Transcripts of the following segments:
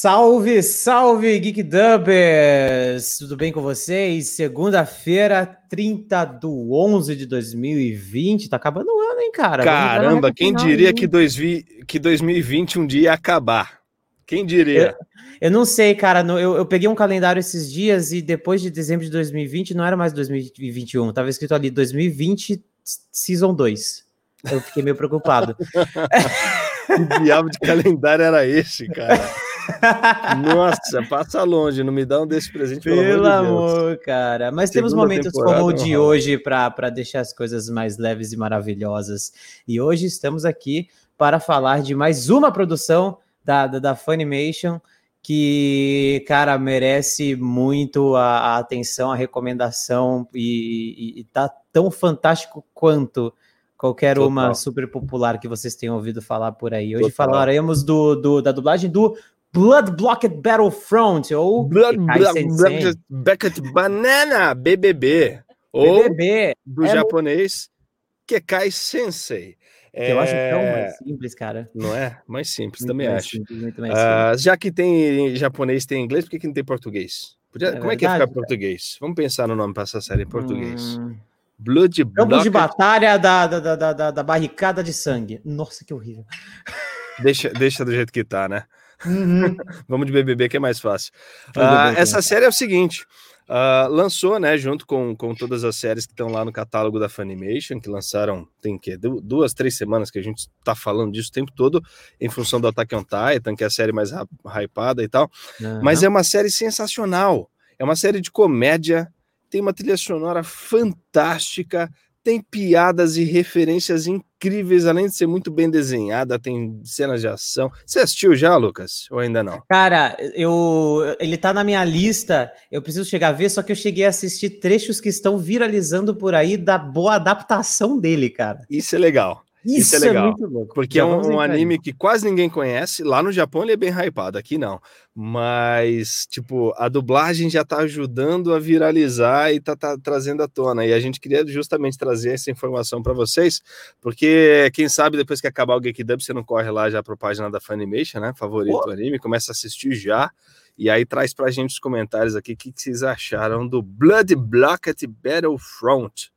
Salve, salve, Geek Dubbers! Tudo bem com vocês? Segunda-feira, 30 do 11 de 2020. Tá acabando o ano, hein, cara? Caramba, quem diria que, dois, que 2020 um dia ia acabar? Quem diria? Eu, eu não sei, cara. Eu, eu, peguei um calendário esses dias e depois de dezembro de 2020 não era mais 2021. Tava escrito ali 2020 Season 2. Eu fiquei meio preocupado. que diabo de calendário era esse, cara? Nossa, passa longe, não me dá um desse presente, pelo, pelo amor, de amor, cara. Mas Segunda temos momentos como o de hoje para deixar as coisas mais leves e maravilhosas. E hoje estamos aqui para falar de mais uma produção da, da, da Funimation que, cara, merece muito a, a atenção, a recomendação e, e, e tá tão fantástico quanto qualquer Total. uma super popular que vocês tenham ouvido falar por aí. Hoje Total. falaremos do, do, da dublagem do Blood Blocked Battlefront, ou Blood Blocked Banana, BBB. Ou BBB. do é japonês, Kekai Sensei. É... eu acho tão é, mais simples, cara. Não é? Mais simples, muito também mais acho. Simples, mais uh, já que tem japonês tem inglês, por que, que não tem português? Podia... É Como é que ia ficar português? Vamos pensar no nome para essa série em português. Hum... Blood Campo de batalha da, da, da, da, da barricada de sangue. Nossa, que horrível. Deixa, deixa do jeito que tá, né? Uhum. Vamos de BBB que é mais fácil. Uh, essa série é o seguinte: uh, lançou, né, junto com, com todas as séries que estão lá no catálogo da Funimation, que lançaram, tem que duas, três semanas que a gente está falando disso o tempo todo, em função do Attack on Titan, que é a série mais hypada e tal. Uhum. Mas é uma série sensacional. É uma série de comédia, tem uma trilha sonora fantástica tem piadas e referências incríveis, além de ser muito bem desenhada, tem cenas de ação. Você assistiu já, Lucas? Ou ainda não? Cara, eu ele tá na minha lista, eu preciso chegar a ver, só que eu cheguei a assistir trechos que estão viralizando por aí da boa adaptação dele, cara. Isso é legal. Isso, Isso é, é legal. É porque é um, um anime que quase ninguém conhece. Lá no Japão ele é bem hypado, aqui não. Mas, tipo, a dublagem já tá ajudando a viralizar e tá, tá trazendo à tona. E a gente queria justamente trazer essa informação para vocês, porque quem sabe depois que acabar o Geek Dub, você não corre lá já pra página da Funimation, né? Favorito oh. anime, começa a assistir já. E aí traz pra gente os comentários aqui o que, que vocês acharam do Blood Blocket Battlefront.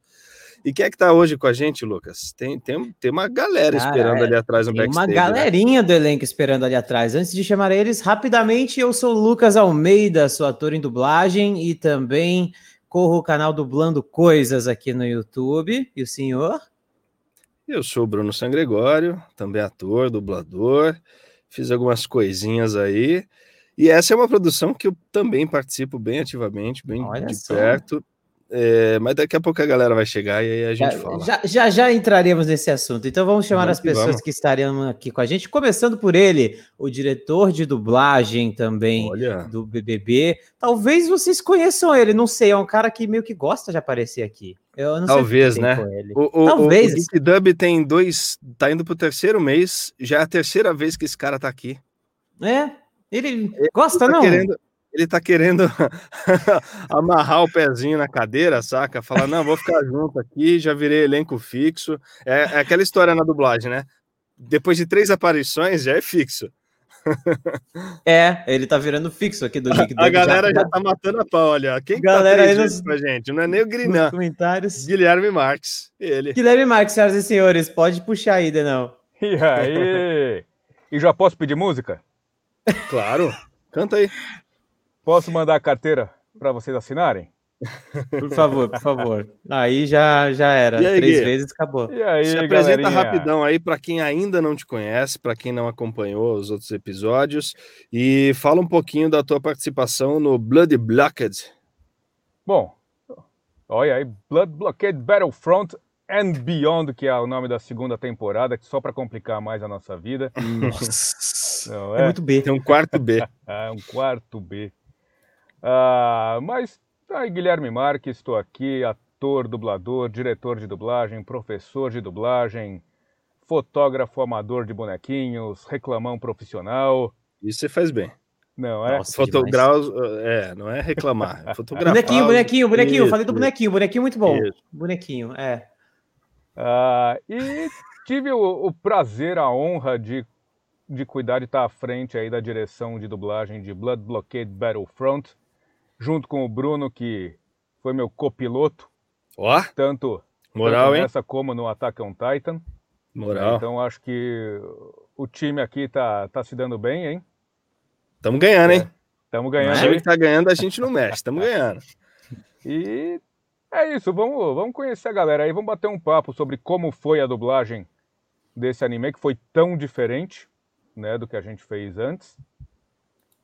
E quem é que tá hoje com a gente, Lucas? Tem, tem, tem uma galera Cara, esperando é, ali atrás no backstage. Uma né? galerinha né? do elenco esperando ali atrás. Antes de chamar eles, rapidamente, eu sou Lucas Almeida, sou ator em dublagem e também corro o canal Dublando Coisas aqui no YouTube. E o senhor? Eu sou o Bruno Sangregório, também ator, dublador. Fiz algumas coisinhas aí. E essa é uma produção que eu também participo bem ativamente, bem Olha de só. perto. É, mas daqui a pouco a galera vai chegar e aí a gente já, fala. Já, já, já entraremos nesse assunto. Então vamos chamar vamos as pessoas que, que estariam aqui com a gente, começando por ele, o diretor de dublagem também Olha. do BBB. Talvez vocês conheçam ele, não sei, é um cara que meio que gosta de aparecer aqui. Eu não Talvez, né? O, o, Talvez. O, o Dub tem dois, tá indo pro terceiro mês, já é a terceira vez que esse cara tá aqui. É, ele, ele gosta, tá não? Querendo, ele tá querendo amarrar o pezinho na cadeira, saca? Falar, não, vou ficar junto aqui, já virei elenco fixo. É, é aquela história na dublagem, né? Depois de três aparições, já é fixo. É, ele tá virando fixo aqui do Geek A galera já, já tá matando a pau, olha. Quem galera tá aí nos... pra gente? Não é nem o Grinan. comentários. Guilherme Marques. Ele. Guilherme Marques, senhoras e senhores, pode puxar aí, Denão. E aí? e já posso pedir música? Claro. Canta aí. Posso mandar a carteira para vocês assinarem? Por favor, por favor. Aí já, já era. Aí, Três Gui? vezes acabou. E aí, Se apresenta galerinha? rapidão aí para quem ainda não te conhece, para quem não acompanhou os outros episódios e fala um pouquinho da tua participação no Blood Blocked. Bom, olha aí, Blood Blockade Battlefront and Beyond, que é o nome da segunda temporada, só para complicar mais a nossa vida. Nossa. Não, é? é muito B. Tem um quarto B. é um quarto B. Ah, mas aí, Guilherme Marques, estou aqui, ator, dublador, diretor de dublagem, professor de dublagem, fotógrafo amador de bonequinhos, reclamão profissional. Isso você faz bem. Não, é? Fotograf... É, não é reclamar. É fotografar. bonequinho, bonequinho, bonequinho. Isso, Falei do bonequinho, bonequinho muito bom. Isso. Bonequinho, é. Ah, e tive o, o prazer, a honra de de cuidar de estar à frente aí da direção de dublagem de Blood Blockade Battlefront, junto com o Bruno, que foi meu copiloto. Ó, tanto, moral, tanto nessa hein? como no Attack on Titan. Moral. Então acho que o time aqui tá, tá se dando bem, hein? Tamo ganhando, hein? Tamo ganhando. O time que tá ganhando, a gente não mexe, tamo ganhando. E é isso, vamos, vamos conhecer a galera aí, vamos bater um papo sobre como foi a dublagem desse anime que foi tão diferente, né, do que a gente fez antes.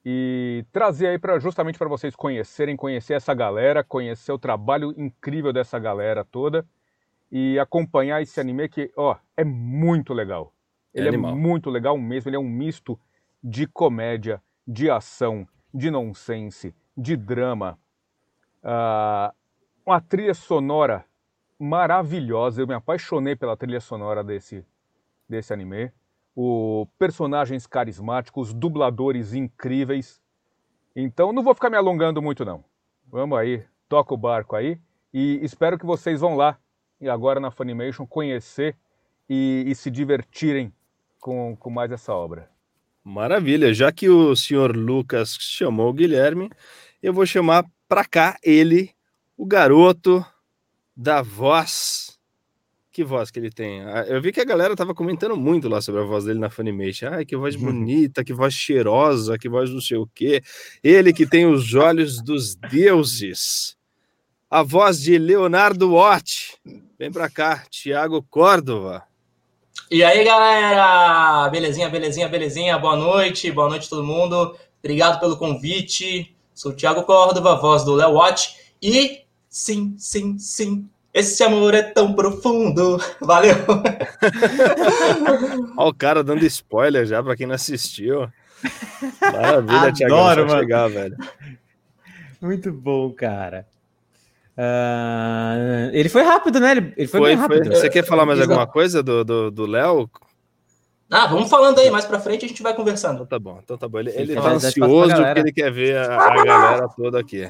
E trazer aí para justamente para vocês conhecerem, conhecer essa galera, conhecer o trabalho incrível dessa galera toda e acompanhar esse anime que, ó, é muito legal. Ele é, é muito legal mesmo, ele é um misto de comédia, de ação, de nonsense, de drama. Uh, uma trilha sonora maravilhosa, eu me apaixonei pela trilha sonora desse, desse anime. O personagens carismáticos, dubladores incríveis. Então não vou ficar me alongando muito não. Vamos aí, toca o barco aí e espero que vocês vão lá e agora na Funimation conhecer e, e se divertirem com, com mais essa obra. Maravilha, já que o senhor Lucas chamou o Guilherme, eu vou chamar para cá ele, o garoto da voz. Que voz que ele tem? Ah, eu vi que a galera tava comentando muito lá sobre a voz dele na Funimation. Ai, que voz uhum. bonita, que voz cheirosa, que voz não sei o quê. Ele que tem os olhos dos deuses. A voz de Leonardo Watt. Vem para cá, Tiago Córdova. E aí, galera? Belezinha, belezinha, belezinha. Boa noite, boa noite todo mundo. Obrigado pelo convite. Sou o Thiago Córdova, voz do Léo Watt. E sim, sim, sim, esse amor é tão profundo. Valeu! Olha o cara dando spoiler já para quem não assistiu. Maravilha, Thiago. mano. Chegar, velho. Muito bom, cara. Uh, ele foi rápido, né? Ele, ele foi, foi, bem rápido. Foi. Você quer falar mais alguma coisa do Léo? Do, do ah, vamos falando aí, mais pra frente a gente vai conversando. Então tá bom, então tá bom. Ele, ele tá ansioso porque ele quer ver a, a galera toda aqui.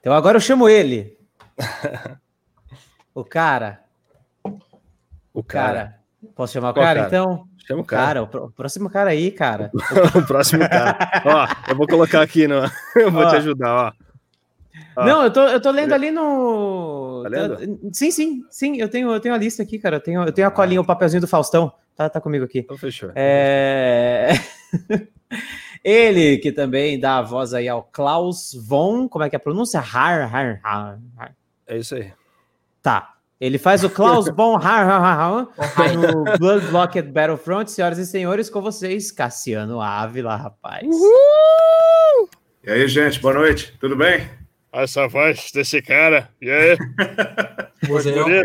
Então agora eu chamo ele. o cara. O cara. Posso chamar o cara, cara, então? Chama o cara. cara o, próximo cara aí, cara. o próximo cara. ó, eu vou colocar aqui, no... eu vou ó. te ajudar, ó. Ah. Não, eu tô, eu tô lendo ali no. Tá lendo? Sim, sim, sim. Eu tenho, eu tenho a lista aqui, cara. Eu tenho, eu tenho a colinha, o papelzinho do Faustão. Tá, tá comigo aqui. Então fechou. É... Ele que também dá a voz aí ao Klaus von. Como é que é a pronúncia? Har, har, har, har. É isso aí. Tá. Ele faz o Klaus von har no Blood Blocked Battlefront. Senhoras e senhores, com vocês, Cassiano Ávila, rapaz. Uhul! E aí, gente, boa noite. Tudo bem? essa voz desse cara. E aí?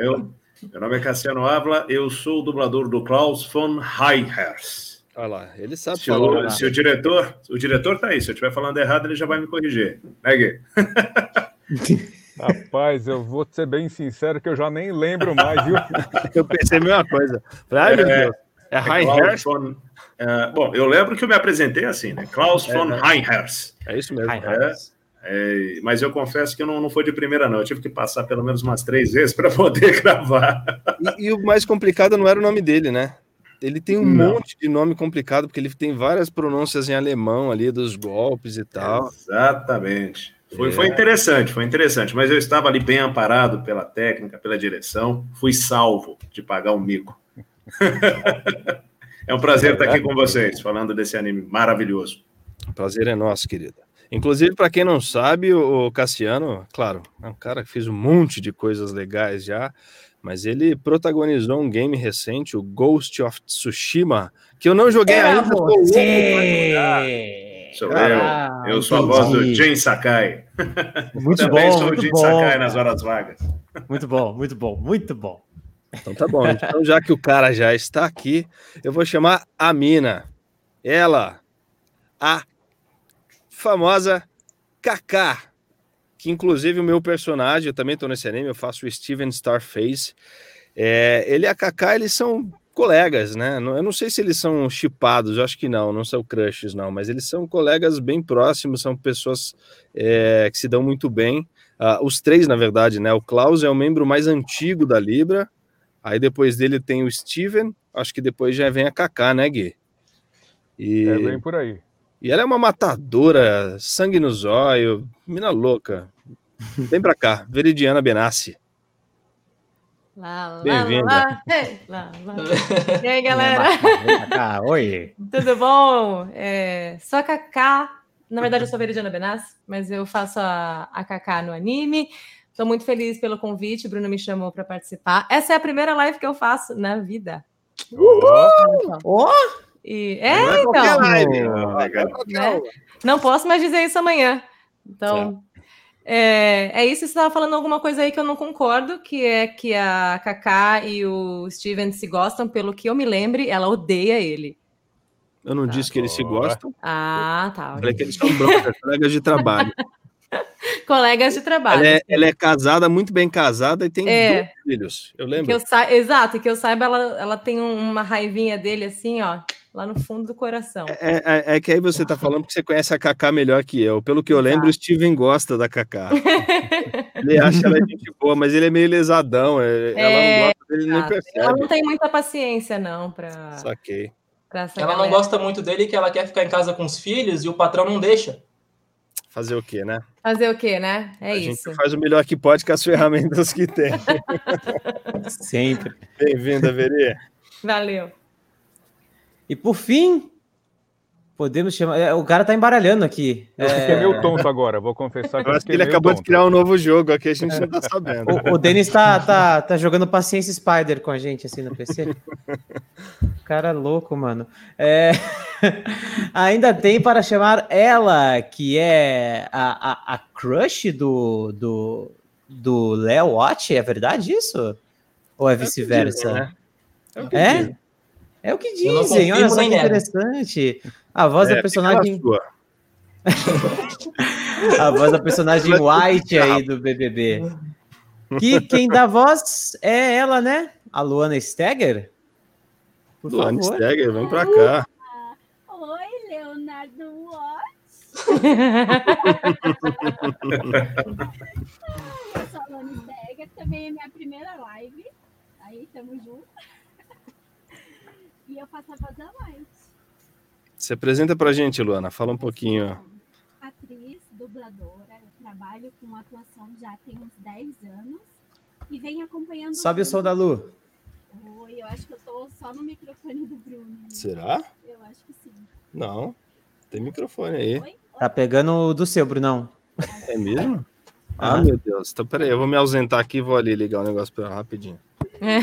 eu, meu nome é Cassiano Ávila, eu sou o dublador do Klaus von Heihers. Olha lá, ele sabe se falar. O, se o diretor, o diretor tá aí, se eu estiver falando errado, ele já vai me corrigir. Né, Gui? Rapaz, eu vou ser bem sincero que eu já nem lembro mais, viu? eu pensei a mesma coisa. Ai, meu é, Deus. É, é Heihers? Von, uh, bom, eu lembro que eu me apresentei assim, né? Klaus é, von? Heihers. É isso mesmo. É, é, mas eu confesso que não, não foi de primeira, não. Eu tive que passar pelo menos umas três vezes para poder gravar. E, e, o mais complicado não era o nome dele, né? Ele tem um não. monte de nome complicado, porque ele tem várias pronúncias em alemão ali, dos golpes e tal. Exatamente. Foi, é. foi interessante, foi interessante. Mas eu estava ali bem amparado pela técnica, pela direção. Fui salvo de pagar um mico. é um prazer estar aqui com vocês, falando desse anime maravilhoso. O prazer é nosso, querida. Inclusive, para quem não sabe, o Cassiano, claro, é um cara que fez um monte de coisas legais já, mas ele protagonizou um game recente, o Ghost of Tsushima, que eu não joguei é ainda. Você. Sou ah, eu. Eu sou entendi. a voz do Jin Sakai. Muito Também bom. sou o Jin Sakai nas horas vagas. Muito bom, muito bom, muito bom. Então tá bom. Então, já que o cara já está aqui, eu vou chamar a mina. Ela, a famosa Kaká, que inclusive o meu personagem, eu também estou nesse anime, eu faço o Steven Starface. É, ele e a Kaká, eles são colegas, né? Eu não sei se eles são chipados, eu acho que não, não são crushes, não, mas eles são colegas bem próximos, são pessoas é, que se dão muito bem. Uh, os três, na verdade, né? O Klaus é o membro mais antigo da Libra, aí depois dele tem o Steven, acho que depois já vem a Kaká, né, Gui? E... É bem por aí. E ela é uma matadora, sangue no zóio, mina louca. Vem pra cá, Veridiana Benassi. Bem-vinda. E aí, galera? Oi. Tudo bom? É, sou a Kaká. Na verdade, eu sou a Veridiana Benassi, mas eu faço a, a Kaká no anime. Estou muito feliz pelo convite. O Bruno me chamou para participar. Essa é a primeira live que eu faço na vida. Uhul! Oh! E, é, não é então. Live, não, é né? não posso mais dizer isso amanhã. Então, é, é isso. Você estava falando alguma coisa aí que eu não concordo, que é que a Kaká e o Steven se gostam, pelo que eu me lembre, ela odeia ele. Eu não tá. disse que eles se gostam. Ah, tá. Falei que eles são brothers, colegas de trabalho. Colegas de trabalho. Ela é, ela é, casada, muito bem casada e tem é, dois filhos. Eu lembro. Que eu sa... Exato, que eu saiba, ela, ela tem uma raivinha dele assim, ó, lá no fundo do coração. É, é, é que aí você tá falando que você conhece a Kaká melhor que eu. Pelo que eu lembro, o Steven gosta da Kaká. ele acha ela gente boa, mas ele é meio lesadão. É, ela não é, gosta dele, nem percebe. Ela não tem muita paciência, não, pra. Saquei. Pra ela galera. não gosta muito dele, que ela quer ficar em casa com os filhos e o patrão não deixa. Fazer o quê, né? Fazer o quê, né? É a isso. gente faz o melhor que pode com as ferramentas que tem. Sempre. Bem-vinda, Verê. Valeu. E por fim, podemos chamar. É, o cara tá embaralhando aqui. Eu é... fiquei meio tonto agora, vou confessar que eu, acho que ele acabou tonto. de criar um novo jogo aqui, a gente é. não tá sabendo. O, o Denis tá, tá, tá jogando Paciência Spider com a gente, assim, no PC. cara louco, mano. É... Ainda tem para chamar ela, que é a, a, a crush do, do, do Léo Watch, é verdade isso? Ou é, é vice-versa? Né? É? É? O que dizem, olha só que interessante. A voz é, da personagem. a voz da personagem White aí do BBB. Que quem dá voz é ela, né? A Luana Stegger. Por Luana favor. Stegger, vem pra cá. Oi, Leonardo Watts. Eu sou a Luana Stegger, também é minha primeira live. Aí, tamo junto. E eu faço a voz da White. Se apresenta pra gente, Luana. Fala um pouquinho. Atriz, dubladora. Eu trabalho com atuação já tem uns 10 anos. E venho acompanhando. Sobe o som da Lu. Oi, eu acho que eu tô só no microfone do Bruno. Será? Eu acho que sim. Não. Tem microfone aí. Oi? Tá pegando o do seu, Brunão. É mesmo? Ah, ah, meu Deus. Então, peraí, eu vou me ausentar aqui e vou ali ligar o negócio pra rapidinho. É.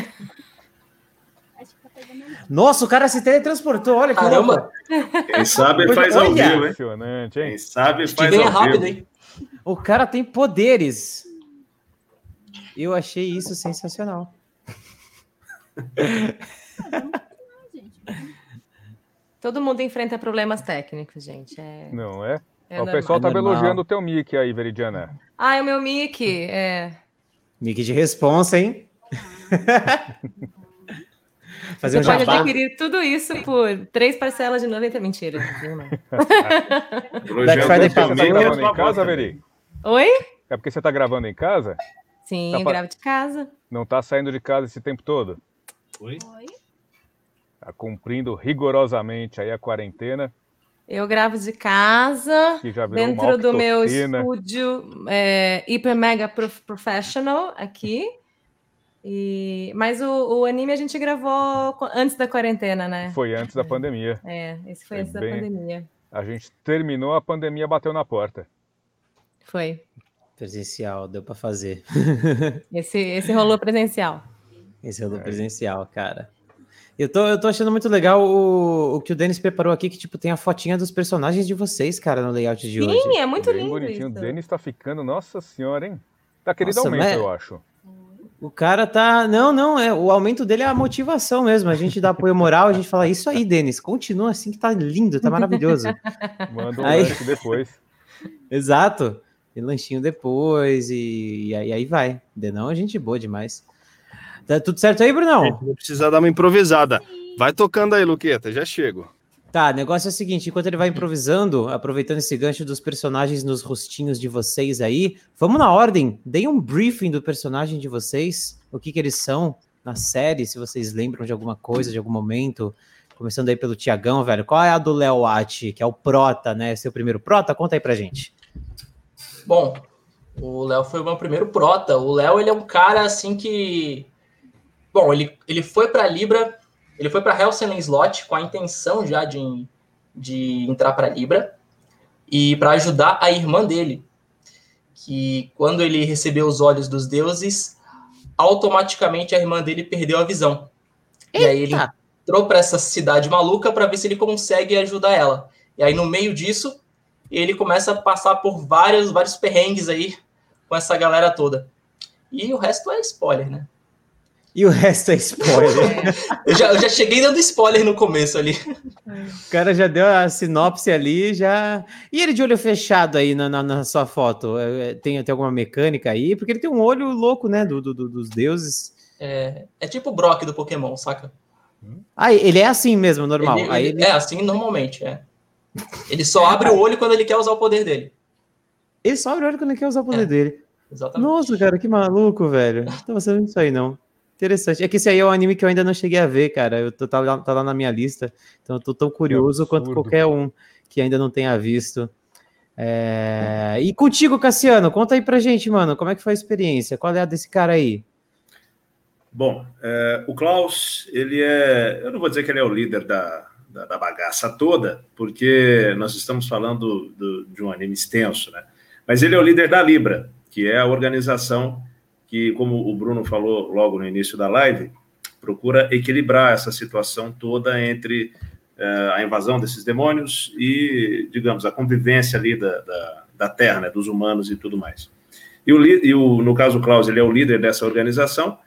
Nossa, o cara se teletransportou, olha que Caramba! Quem sabe faz ao vivo, hein? Quem sabe faz ao rápido, vivo. Hein? O cara tem poderes. Eu achei isso sensacional. Todo mundo enfrenta problemas técnicos, gente. É... Não é? é o pessoal tá é elogiando o teu mic aí, Veridiana. Ah, é o meu mic, é. Mic de responsa, hein? Fazer Você um pode jabá. adquirir tudo isso por três parcelas de 90. Mentira. Black Friday Você tá gravando em casa, Veri? Oi? É porque você tá gravando em casa? Sim, tá gravo de casa. Não tá saindo de casa esse tempo todo? Oi? Oi? Tá cumprindo rigorosamente aí a quarentena. Eu gravo de casa, dentro do meu estúdio é, Hyper Mega Professional aqui. E... Mas o, o, anime a gente gravou antes da quarentena, né? Foi antes da pandemia. É, esse foi, foi antes bem... da pandemia. A gente terminou, a pandemia bateu na porta. Foi. Presencial, deu para fazer. esse, esse rolou presencial. Esse rolou é. presencial, cara. Eu tô, eu tô achando muito legal o, o que o Denis preparou aqui, que tipo, tem a fotinha dos personagens de vocês, cara, no layout de Sim, hoje. Sim, é muito Bem lindo. Bonitinho. Isso. O Denis tá ficando, nossa senhora, hein? Tá querido nossa, aumento, mas... eu acho. O cara tá. Não, não, é o aumento dele é a motivação mesmo. A gente dá apoio moral, a gente fala isso aí, Denis. Continua assim que tá lindo, tá maravilhoso. Manda um aí... lanche depois. Exato. E lanchinho depois, e, e aí, aí vai. Denão é gente boa demais. Tá tudo certo aí, Brunão? Vou precisar dar uma improvisada. Vai tocando aí, Luqueta, já chego. Tá, o negócio é o seguinte: enquanto ele vai improvisando, aproveitando esse gancho dos personagens nos rostinhos de vocês aí, vamos na ordem. Deem um briefing do personagem de vocês, o que, que eles são na série, se vocês lembram de alguma coisa, de algum momento Começando aí pelo Tiagão, velho. Qual é a do Léo Watt, que é o Prota, né? Seu primeiro Prota? Conta aí pra gente. Bom, o Léo foi o meu primeiro Prota. O Léo, ele é um cara assim que. Bom, ele, ele foi para Libra, ele foi para Helsing Slot com a intenção já de, de entrar para Libra e para ajudar a irmã dele. Que quando ele recebeu os olhos dos deuses, automaticamente a irmã dele perdeu a visão. Eita. E aí ele entrou para essa cidade maluca para ver se ele consegue ajudar ela. E aí, no meio disso, ele começa a passar por vários, vários perrengues aí com essa galera toda. E o resto é spoiler, né? E o resto é spoiler. eu, já, eu já cheguei dando spoiler no começo ali. O cara já deu a sinopse ali, já. E ele de olho fechado aí na, na, na sua foto? É, é, tem, tem alguma mecânica aí? Porque ele tem um olho louco, né? Do, do, dos deuses. É, é tipo o Brock do Pokémon, saca? Ah, ele é assim mesmo, normal. Ele, Aí ele... É assim normalmente, é. Ele só abre o olho quando ele quer usar o poder dele. Ele só abre o olho quando ele quer usar o poder é, dele. Exatamente. Nossa, cara, que maluco, velho. Não tava sabendo disso aí, não. Interessante. É que esse aí é um anime que eu ainda não cheguei a ver, cara. Eu tô, tá, lá, tá lá na minha lista. Então eu tô tão curioso é quanto qualquer um que ainda não tenha visto. É... E contigo, Cassiano, conta aí pra gente, mano, como é que foi a experiência? Qual é a desse cara aí? Bom, é, o Klaus, ele é, eu não vou dizer que ele é o líder da, da, da bagaça toda, porque nós estamos falando do, de um anime extenso, né? Mas ele é o líder da Libra, que é a organização que, como o Bruno falou logo no início da live, procura equilibrar essa situação toda entre é, a invasão desses demônios e, digamos, a convivência ali da, da, da Terra, né, dos humanos e tudo mais. E, o, e o, no caso, o Klaus, ele é o líder dessa organização,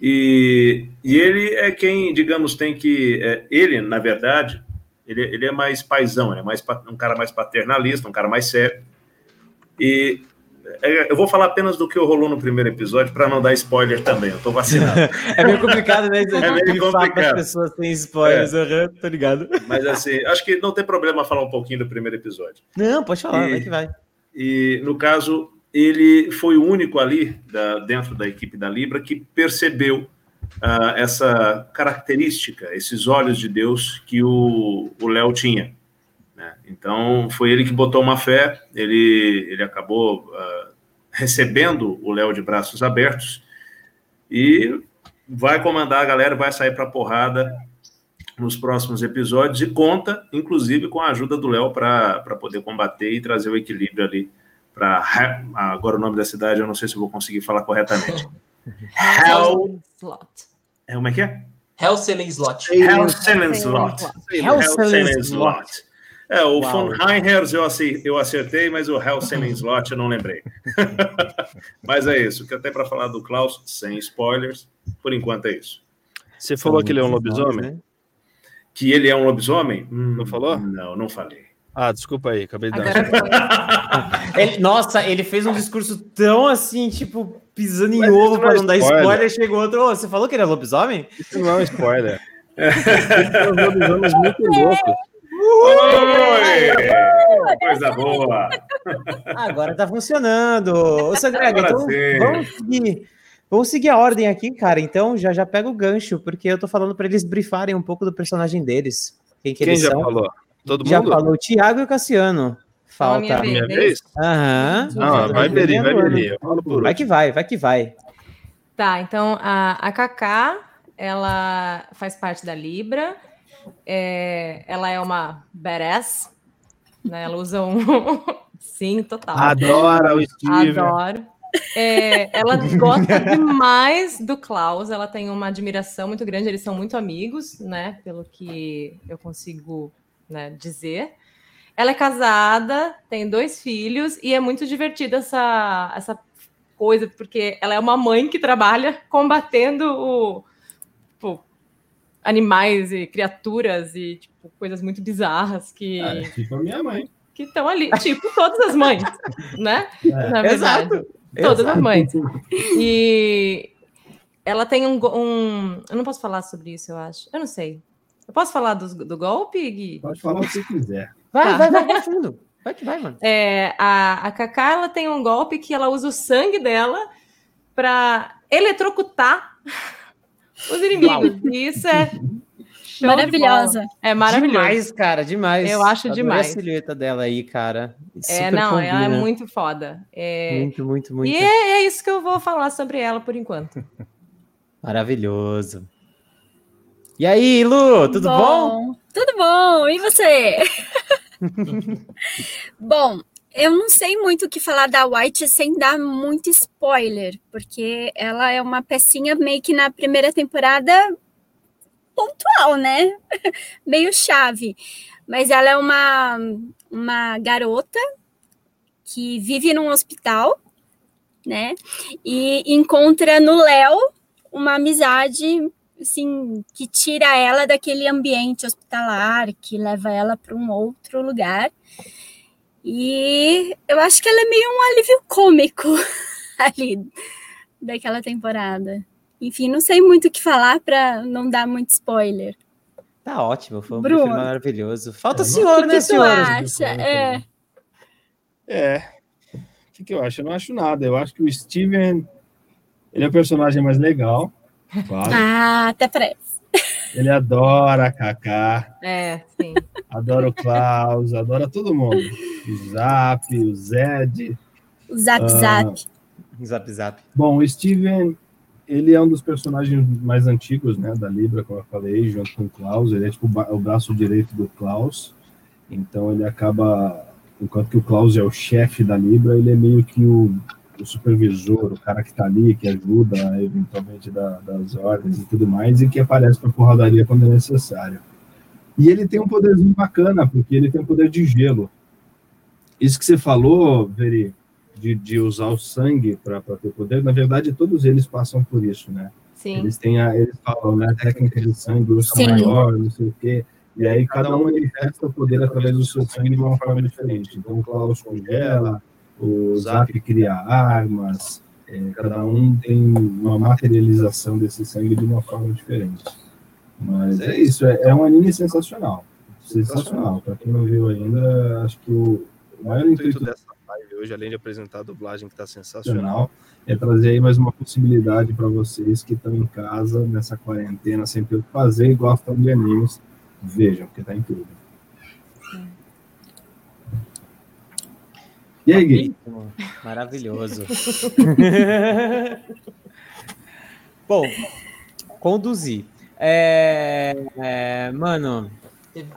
e, e ele é quem, digamos, tem que. É, ele, na verdade, ele, ele é mais paisão, é mais, um cara mais paternalista, um cara mais sério. E eu vou falar apenas do que rolou no primeiro episódio para não dar spoiler também. Eu tô vacinado. é meio complicado, né? É meio complicado. As pessoas têm spoilers, é. uhum, tô ligado. Mas assim, acho que não tem problema falar um pouquinho do primeiro episódio. Não, pode falar, e, vai que vai. E no caso, ele foi o único ali, da, dentro da equipe da Libra, que percebeu uh, essa característica, esses olhos de Deus que o Léo tinha. Né? Então, foi ele que botou uma fé, ele, ele acabou uh, recebendo o Léo de braços abertos e vai comandar a galera, vai sair para porrada nos próximos episódios e conta, inclusive, com a ajuda do Léo para poder combater e trazer o equilíbrio ali para agora o nome da cidade eu não sei se vou conseguir falar corretamente. Hell Slot. É como é que é? Hellselling Slot. Hellselling Slot. Hellselling Slot. É, o Von Heinherz eu, eu acertei, mas o Hellselling Slot eu não lembrei. mas é isso, que até para falar do Klaus, sem spoilers, por enquanto é isso. Você falou que ele é um lobisomem? Né? Que ele é um lobisomem? Hum, não falou? Não, não falei. Ah, desculpa aí, acabei de dar. ele, nossa, ele fez um discurso tão assim, tipo, pisando em Mas ovo para não dar spoiler. Chegou outro, oh, você falou que ele é lobisomem? Isso não é um spoiler. São lobisomens muito loucos. Oi! Coisa boa! Agora tá funcionando. Ô, Sangrega, então vamos seguir. Vamos seguir a ordem aqui, cara. Então já já pega o gancho, porque eu tô falando para eles brifarem um pouco do personagem deles. Quem, que Quem eles já são. falou? Todo Já mundo? falou o Thiago e o Cassiano. Falta. Minha, minha vez? Aham. Não, vai Beri, vai Beri. Vai que vai, vai que vai. Tá, então a, a Kaká, ela faz parte da Libra. É, ela é uma badass. Né? Ela usa um. Sim, total. Adora o Steve. Adoro. É, ela gosta demais do Klaus, ela tem uma admiração muito grande, eles são muito amigos, né? Pelo que eu consigo né, dizer. Ela é casada, tem dois filhos e é muito divertida essa, essa coisa, porque ela é uma mãe que trabalha combatendo o, animais e criaturas e tipo, coisas muito bizarras que. É, tipo a minha mãe. Que estão ali, tipo todas as mães, né? É. Na verdade. Exato. Todas Exato. as mães. E ela tem um, um. Eu não posso falar sobre isso, eu acho. Eu não sei. Eu posso falar do, do golpe, Gui? Pode falar o que você quiser. Vai, tá. vai, vai, vai fundo. Vai que vai, mano. É, a, a Kaká, ela tem um golpe que ela usa o sangue dela para eletrocutar os inimigos. Uau. Isso é Show Maravilhosa. De é maravilhoso. Demais, cara, demais. Eu acho Adorei demais. a silhueta dela aí, cara. Super é, não, combina. ela é muito foda. É... Muito, muito, muito. E é, é, isso que eu vou falar sobre ela por enquanto. Maravilhoso. E aí, Lu, tudo bom? bom? Tudo bom. E você? bom, eu não sei muito o que falar da White sem dar muito spoiler, porque ela é uma pecinha meio que na primeira temporada pontual, né? meio chave. Mas ela é uma, uma garota que vive num hospital, né? E encontra no Léo uma amizade assim que tira ela daquele ambiente hospitalar, que leva ela para um outro lugar. E eu acho que ela é meio um alívio cômico ali daquela temporada. Enfim, não sei muito o que falar para não dar muito spoiler. Tá ótimo, foi um Bruno, filme maravilhoso. Falta o senhor, né, senhor? acha? É. É. O que, que eu acho? Eu não acho nada. Eu acho que o Steven ele é o personagem mais legal. Claro. Ah, até parece. Ele adora a Kaká. É, sim. Adora o Klaus, adora todo mundo. O Zap, o Zed. O Zap Zap. Uh, zap Zap. Bom, o Steven, ele é um dos personagens mais antigos, né, da Libra, como eu falei, junto com o Klaus. Ele é tipo o braço direito do Klaus. Então ele acaba, enquanto que o Klaus é o chefe da Libra, ele é meio que o o supervisor, o cara que está ali, que ajuda eventualmente da, das ordens e tudo mais, e que aparece para porradaria quando é necessário. E ele tem um poderzinho bacana, porque ele tem um poder de gelo. Isso que você falou, Veri, de, de usar o sangue para ter poder, na verdade, todos eles passam por isso, né? Sim. Eles têm a, eles falam, né, técnica de sangue, urso maior, não sei o quê. E aí cada um manifesta o poder através do seu sangue de uma forma diferente. Então, o Klaus congela, o Zap cria armas, é, cada um tem uma materialização desse sangue de uma forma diferente. Mas é isso, é, é um anime sensacional. Sensacional. Para quem não viu ainda, acho que o, o maior intuito dessa live hoje, além de apresentar a dublagem que está sensacional, é trazer aí mais uma possibilidade para vocês que estão em casa nessa quarentena sem ter o que fazer e gostam de animes. Vejam, porque está incrível. E aí, Gui? Maravilhoso. Bom, conduzir. É, é, mano,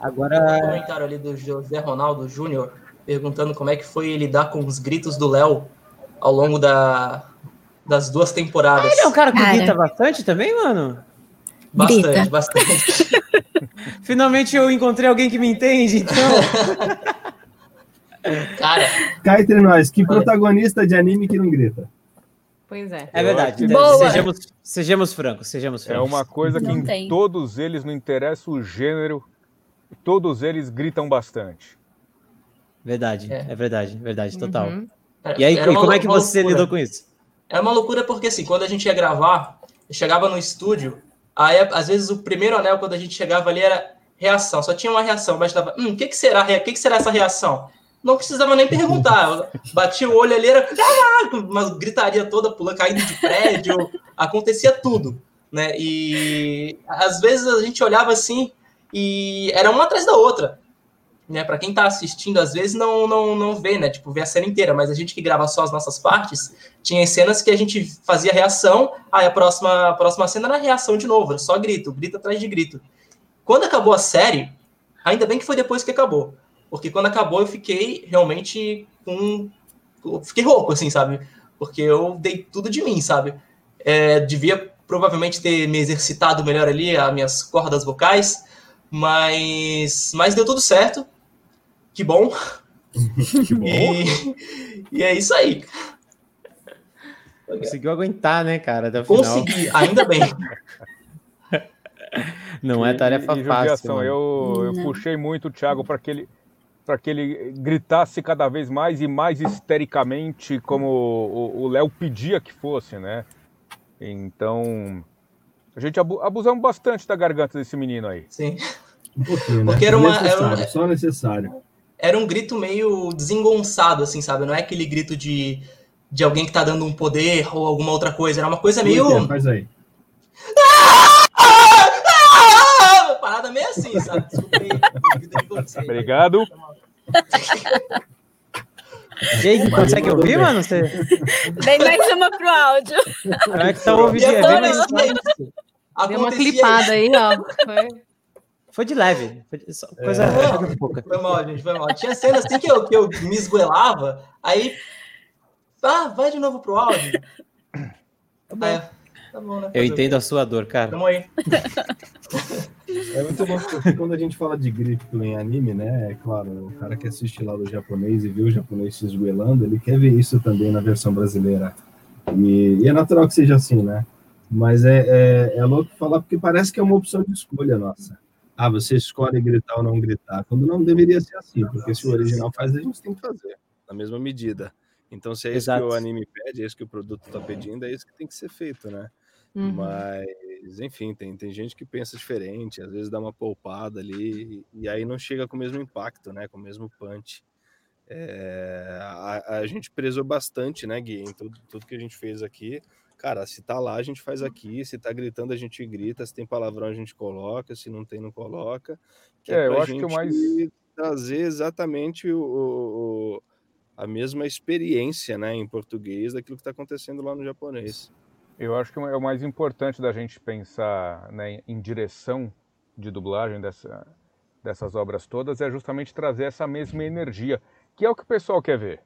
agora. Um comentário ali do José Ronaldo Júnior perguntando como é que foi lidar com os gritos do Léo ao longo da, das duas temporadas. Ah, ele é um cara que cara. grita bastante também, mano? Bastante, grita. bastante. Finalmente eu encontrei alguém que me entende, então. Cara. Cá entre nós, que protagonista de anime que não grita? Pois é. É verdade. Sejamos, sejamos francos, sejamos francos. É uma coisa que não em tem. todos eles, não interessa o gênero, todos eles gritam bastante. Verdade, é, é verdade, verdade, total. Uhum. E aí, como é que você loucura. lidou com isso? É uma loucura porque, assim, quando a gente ia gravar, chegava no estúdio, aí, às vezes, o primeiro anel, quando a gente chegava ali, era reação. Só tinha uma reação, mas tava, hum, o que, que será? O que, que será essa reação? Não precisava nem perguntar. Bati o olho ali, era uma gritaria toda, pulando, caindo de prédio, acontecia tudo, né? E às vezes a gente olhava assim e era uma atrás da outra, né? Para quem tá assistindo, às vezes não, não, não vê, né? Tipo, vê a cena inteira, mas a gente que grava só as nossas partes, tinha cenas que a gente fazia reação, aí a próxima, a próxima cena era reação de novo, era só grito, grito atrás de grito. Quando acabou a série, ainda bem que foi depois que acabou porque quando acabou eu fiquei realmente com. fiquei rouco, assim, sabe? Porque eu dei tudo de mim, sabe? É, devia provavelmente ter me exercitado melhor ali, as minhas cordas vocais, mas, mas deu tudo certo. Que bom. que bom. E, e, é isso aí. Conseguiu aguentar, né, cara? Até o Consegui, final. ainda bem. Não é tarefa e, fácil. Eu, eu puxei muito o Thiago para que ele para que ele gritasse cada vez mais e mais histericamente, como o Léo pedia que fosse, né? Então, a gente abusamos bastante da garganta desse menino aí. Sim. Um pouquinho, né? Porque era uma, necessário, era só necessário. Era um grito meio desengonçado, assim, sabe? Não é aquele grito de, de alguém que tá dando um poder ou alguma outra coisa. Era uma coisa meio. É, faz aí. Ah! Ah! Parada meio assim, sabe? Desculpei. Obrigado. Jake, consegue ouvir, mano? Você... Vem mais uma pro áudio. Como é que tá ouvindo? Mais Deu uma clipada aí, ó. Foi, foi de leve. Foi de... Coisa é. pouca. Foi mal, gente. Foi mal. Tinha cena assim que eu, que eu me esgoelava, aí. Ah, vai de novo pro áudio. Tá bom. Aí, tá bom né? Eu entendo a sua dor, cara. Tamo aí. É muito bom porque quando a gente fala de grito em anime, né? É claro, o cara que assiste lá do japonês e viu o japonês se esgoelando, ele quer ver isso também na versão brasileira. E, e é natural que seja assim, né? Mas é, é, é louco falar porque parece que é uma opção de escolha nossa. Ah, você escolhe gritar ou não gritar. Quando não deveria ser assim, porque se o original faz, a gente tem que fazer. Na mesma medida. Então, se é isso Exato. que o anime pede, é isso que o produto está pedindo, é isso que tem que ser feito, né? Uhum. Mas, enfim, tem, tem gente que pensa diferente, às vezes dá uma poupada ali, e aí não chega com o mesmo impacto, né? Com o mesmo punch. É, a, a, gente prezou bastante, né, Gui, em tudo, tudo que a gente fez aqui. Cara, se tá lá, a gente faz aqui. Se tá gritando, a gente grita. Se tem palavrão, a gente coloca. Se não tem, não coloca. É, é eu acho que o mais. Trazer exatamente o, o, a mesma experiência né, em português daquilo que está acontecendo lá no japonês. Eu acho que é o mais importante da gente pensar né, em direção de dublagem dessa, dessas obras todas é justamente trazer essa mesma energia, que é o que o pessoal quer ver.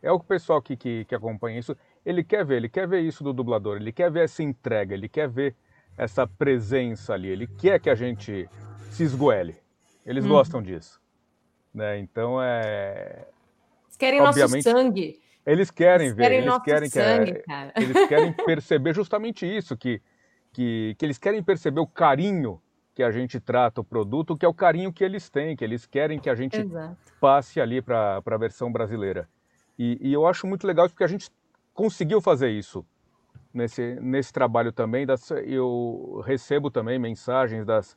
É o que o pessoal que, que, que acompanha isso, ele quer ver, ele quer ver isso do dublador, ele quer ver essa entrega, ele quer ver essa presença ali, ele quer que a gente se esgoele. Eles uhum. gostam disso. Né? Então é. Eles querem Obviamente, nosso sangue. Eles querem eles ver, querem eles querem que sangue, é, eles querem perceber justamente isso, que, que, que eles querem perceber o carinho que a gente trata o produto, que é o carinho que eles têm, que eles querem que a gente Exato. passe ali para a versão brasileira. E, e, eu acho muito legal porque a gente conseguiu fazer isso nesse, nesse trabalho também. Das, eu recebo também mensagens das,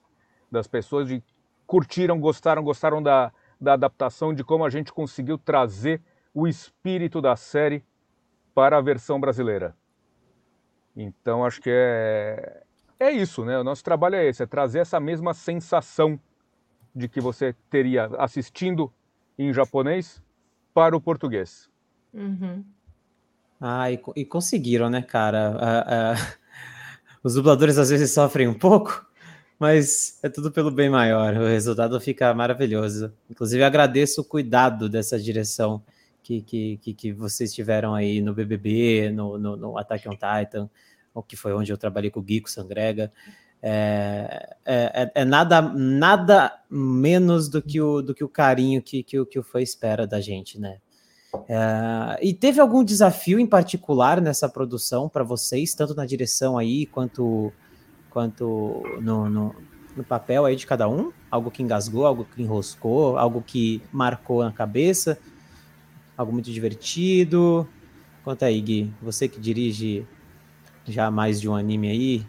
das pessoas de curtiram, gostaram, gostaram da, da adaptação, de como a gente conseguiu trazer o espírito da série para a versão brasileira. Então acho que é é isso, né? O nosso trabalho é esse, é trazer essa mesma sensação de que você teria assistindo em japonês para o português. Uhum. Ah, e, e, conseguiram, né, cara? Ah, ah, os dubladores às vezes sofrem um pouco, mas é tudo pelo bem maior. O resultado fica maravilhoso. Inclusive, agradeço o cuidado dessa direção que, que, que, vocês tiveram aí no BBB, no, no, no Attack on Titan, que foi onde eu trabalhei com o Guico Sangrega. É, é, é, é, nada, nada menos do que o, do que o carinho que, que, que o fã espera da gente, né? É, e teve algum desafio em particular nessa produção para vocês, tanto na direção aí quanto, quanto no, no, no, papel aí de cada um? Algo que engasgou, algo que enroscou, algo que marcou na cabeça? Algo muito divertido? Conta aí, Gui, você que dirige já mais de um anime aí,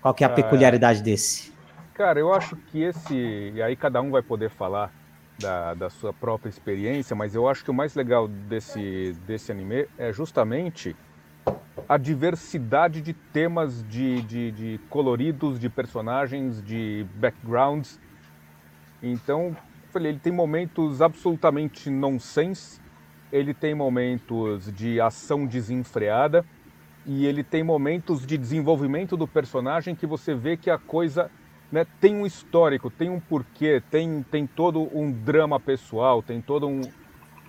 qual que é a peculiaridade desse? Cara, eu acho que esse, e aí cada um vai poder falar da, da sua própria experiência, mas eu acho que o mais legal desse, desse anime é justamente a diversidade de temas, de, de, de coloridos, de personagens, de backgrounds. Então, ele tem momentos absolutamente nonsense, ele tem momentos de ação desenfreada e ele tem momentos de desenvolvimento do personagem que você vê que a coisa né, tem um histórico, tem um porquê, tem, tem todo um drama pessoal, tem todo um,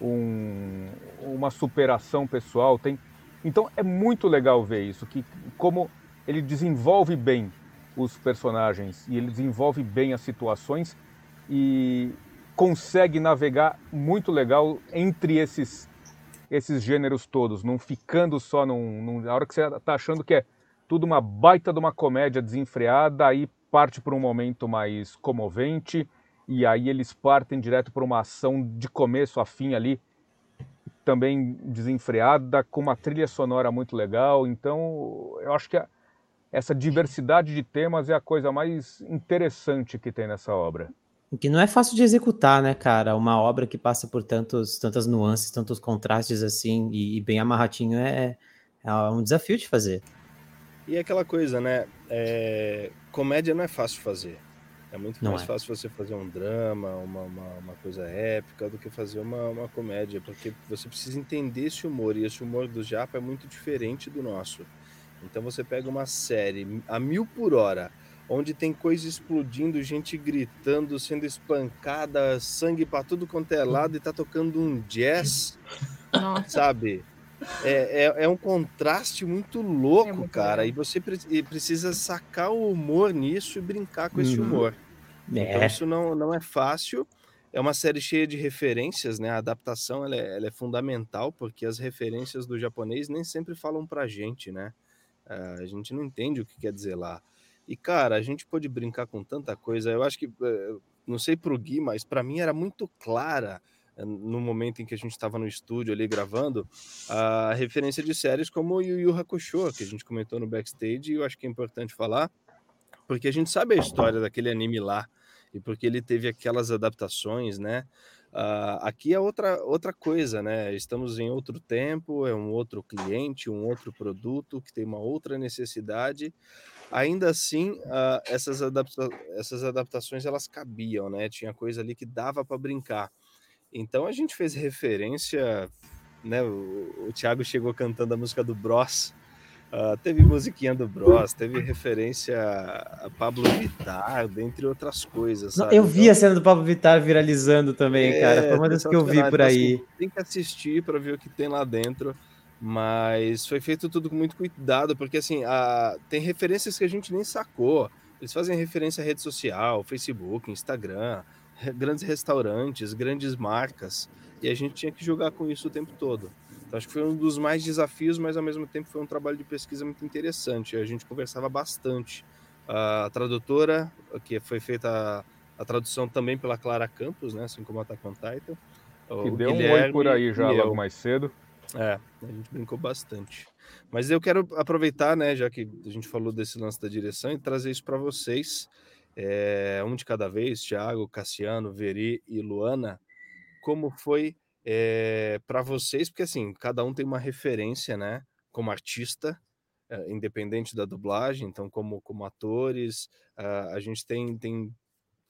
um, uma superação pessoal, tem então é muito legal ver isso, que como ele desenvolve bem os personagens e ele desenvolve bem as situações e consegue navegar muito legal entre esses esses gêneros todos, não ficando só num, num, na hora que você está achando que é tudo uma baita de uma comédia desenfreada, aí parte para um momento mais comovente e aí eles partem direto para uma ação de começo a fim ali, também desenfreada, com uma trilha sonora muito legal. Então, eu acho que a, essa diversidade de temas é a coisa mais interessante que tem nessa obra. Que não é fácil de executar, né, cara? Uma obra que passa por tantos, tantas nuances, tantos contrastes assim, e, e bem amarradinho é, é um desafio de fazer. E é aquela coisa, né? É... Comédia não é fácil de fazer. É muito Não mais é. fácil você fazer um drama, uma, uma, uma, coisa épica, do que fazer uma, uma comédia, porque você precisa entender esse humor, e esse humor do Japa é muito diferente do nosso. Então você pega uma série a mil por hora, onde tem coisa explodindo, gente gritando, sendo espancada, sangue para tudo quanto é lado, e tá tocando um jazz, Nossa. sabe? É, é, é, um contraste muito louco, é muito cara. Legal. E você pre precisa sacar o humor nisso e brincar com esse uhum. humor. Então, é. Então isso não, não é fácil. É uma série cheia de referências, né? A adaptação ela é, ela é fundamental, porque as referências do japonês nem sempre falam pra gente, né? Uh, a gente não entende o que quer dizer lá. E, cara, a gente pode brincar com tanta coisa. Eu acho que, eh, não sei pro Gui, mas para mim era muito clara no momento em que a gente estava no estúdio ali gravando, a referência de séries como Yu Yu Hakusho, que a gente comentou no backstage, e eu acho que é importante falar, porque a gente sabe a história daquele anime lá, e porque ele teve aquelas adaptações, né? Uh, aqui é outra, outra coisa, né? Estamos em outro tempo, é um outro cliente, um outro produto que tem uma outra necessidade. Ainda assim, uh, essas, adapta essas adaptações elas cabiam, né? Tinha coisa ali que dava para brincar. Então a gente fez referência, né? O, o Thiago chegou cantando a música do Bros. Uh, teve musiquinha do Bros, teve referência a Pablo Vittar, dentre outras coisas. Sabe? Eu vi então, a cena do Pablo Vittar viralizando também, é, cara. Foi uma das que eu vi por aí. Então, assim, tem que assistir para ver o que tem lá dentro. Mas foi feito tudo com muito cuidado, porque assim, a... tem referências que a gente nem sacou. Eles fazem referência à rede social, Facebook, Instagram, grandes restaurantes, grandes marcas, e a gente tinha que jogar com isso o tempo todo. Então, acho que foi um dos mais desafios, mas ao mesmo tempo foi um trabalho de pesquisa muito interessante. A gente conversava bastante. A tradutora, que foi feita a, a tradução também pela Clara Campos, né, assim como a Attack on Titan. Que deu Guilherme, um oi por aí já logo mais cedo. É, a gente brincou bastante. Mas eu quero aproveitar, né, já que a gente falou desse lance da direção, e trazer isso para vocês é, um de cada vez, Thiago, Cassiano, Veri e Luana, como foi é, eh, para vocês, porque assim, cada um tem uma referência, né, como artista, é, independente da dublagem, então como, como atores, uh, a gente tem, tem,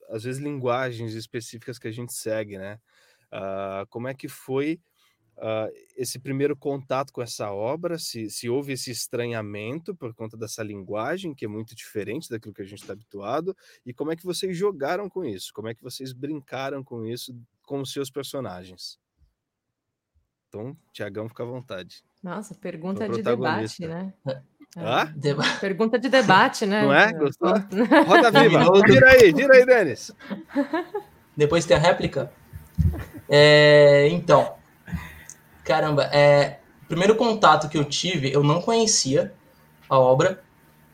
às vezes, linguagens específicas que a gente segue, né, uh, como é que foi uh, esse primeiro contato com essa obra, se, se houve esse estranhamento por conta dessa linguagem, que é muito diferente daquilo que a gente está habituado, e como é que vocês jogaram com isso? Como é que vocês brincaram com isso com os seus personagens? Então, Tiagão, fica à vontade. Nossa, pergunta de debate, né? Ah? Pergunta de debate, né? Não é? Gostou? Roda viva! Tira aí, tira aí, Denis! Depois tem a réplica? É, então, Caramba, é, o primeiro contato que eu tive, eu não conhecia a obra,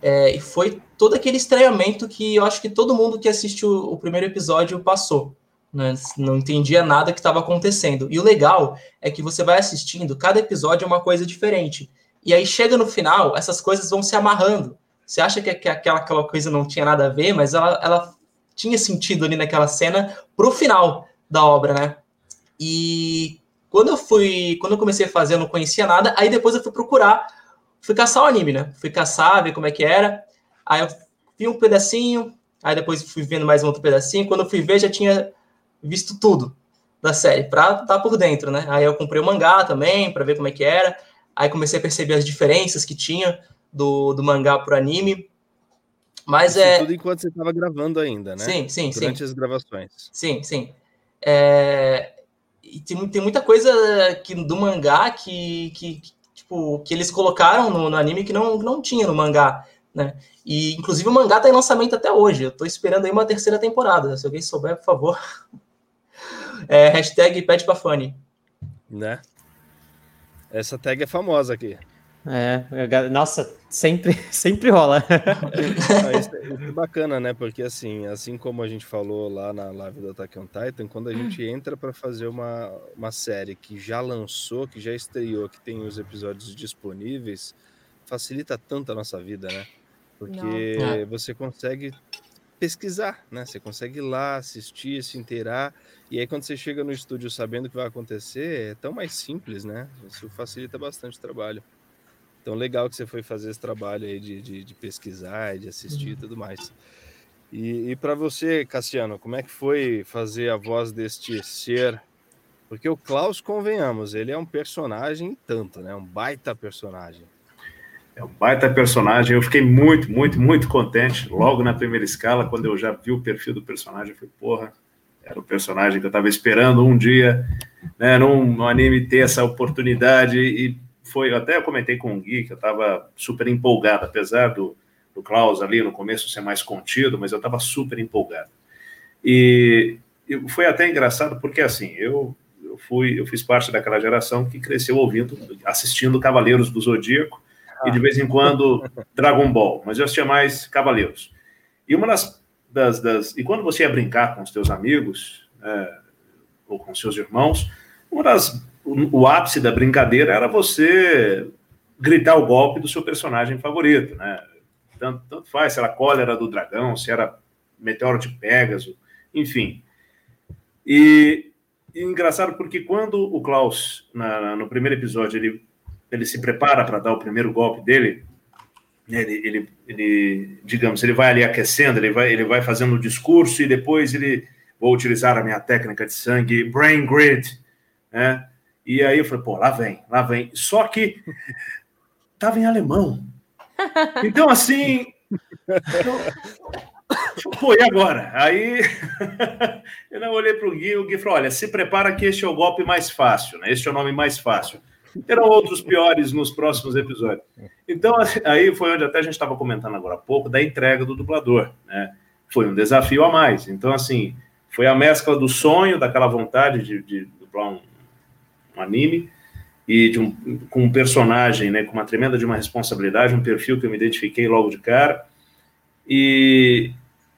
é, e foi todo aquele estranhamento que eu acho que todo mundo que assistiu o primeiro episódio passou. Né? Não entendia nada que estava acontecendo. E o legal é que você vai assistindo, cada episódio é uma coisa diferente. E aí chega no final, essas coisas vão se amarrando. Você acha que, que aquela, aquela coisa não tinha nada a ver, mas ela, ela tinha sentido ali naquela cena pro final da obra, né? E quando eu fui, quando eu comecei a fazer, eu não conhecia nada. Aí depois eu fui procurar, fui caçar o anime, né? Fui caçar, ver como é que era. Aí eu vi um pedacinho, aí depois fui vendo mais um outro pedacinho. Quando eu fui ver, já tinha visto tudo da série, pra estar tá por dentro, né? Aí eu comprei o mangá também, para ver como é que era. Aí comecei a perceber as diferenças que tinha do, do mangá pro anime. Mas Isso é. Tudo enquanto você estava gravando ainda, né? Sim, sim, Durante sim. Durante as gravações. Sim, sim. É e tem, tem muita coisa que, do mangá que, que, que tipo, que eles colocaram no, no, anime que não, não tinha no mangá, né? E, inclusive, o mangá tá em lançamento até hoje. Eu tô esperando aí uma terceira temporada. Se alguém souber, por favor. É, hashtag pede pra Fanny. Né? Essa tag é famosa aqui. É, nossa, sempre, sempre rola. isso, é, isso, é bacana, né? Porque assim, assim como a gente falou lá na live do Attack on Titan, quando a gente entra para fazer uma, uma série que já lançou, que já estreou, que tem os episódios disponíveis, facilita tanto a nossa vida, né? Porque Não. você consegue pesquisar, né? Você consegue ir lá, assistir, se inteirar, e aí quando você chega no estúdio sabendo o que vai acontecer, é tão mais simples, né? Isso facilita bastante o trabalho. Então, legal que você foi fazer esse trabalho aí de, de, de pesquisar, de assistir e uhum. tudo mais. E, e para você, Cassiano, como é que foi fazer a voz deste ser? Porque o Klaus, convenhamos, ele é um personagem tanto, né? Um baita personagem. É um baita personagem. Eu fiquei muito, muito, muito contente logo na primeira escala, quando eu já vi o perfil do personagem. Eu falei, porra, era o personagem que eu estava esperando um dia, né, num, num, anime ter essa oportunidade. E foi, eu até comentei com o Gui que eu estava super empolgado, apesar do, do Klaus ali no começo ser mais contido, mas eu estava super empolgado. E, e, foi até engraçado porque assim, eu, eu fui, eu fiz parte daquela geração que cresceu ouvindo, assistindo Cavaleiros do Zodíaco ah. e de vez em quando Dragon Ball, mas eu assistia mais Cavaleiros. E uma das, das, das e quando você ia brincar com os teus amigos é, ou com seus irmãos, uma das o, o ápice da brincadeira era você gritar o golpe do seu personagem favorito, né? tanto, tanto faz se era cólera do dragão, se era meteoro de Pégaso, enfim. E, e engraçado porque quando o Klaus, na, na, no primeiro episódio, ele, ele se prepara para dar o primeiro golpe dele, ele, ele, ele, digamos, ele vai ali aquecendo, ele vai, ele vai fazendo o discurso e depois ele, vou utilizar a minha técnica de sangue, brain grid, né? E aí eu falei, pô, lá vem, lá vem. Só que tava em alemão. Então, assim. Pô, e agora? Aí eu olhei para o Gui, o Gui falou: olha, se prepara que este é o golpe mais fácil, né? Este é o nome mais fácil. Terão outros piores nos próximos episódios. Então, aí foi onde até a gente estava comentando agora há pouco da entrega do dublador, né? Foi um desafio a mais. Então, assim, foi a mescla do sonho, daquela vontade de, de dublar um, um anime, e um, com um personagem né, com uma tremenda de uma responsabilidade, um perfil que eu me identifiquei logo de cara, e,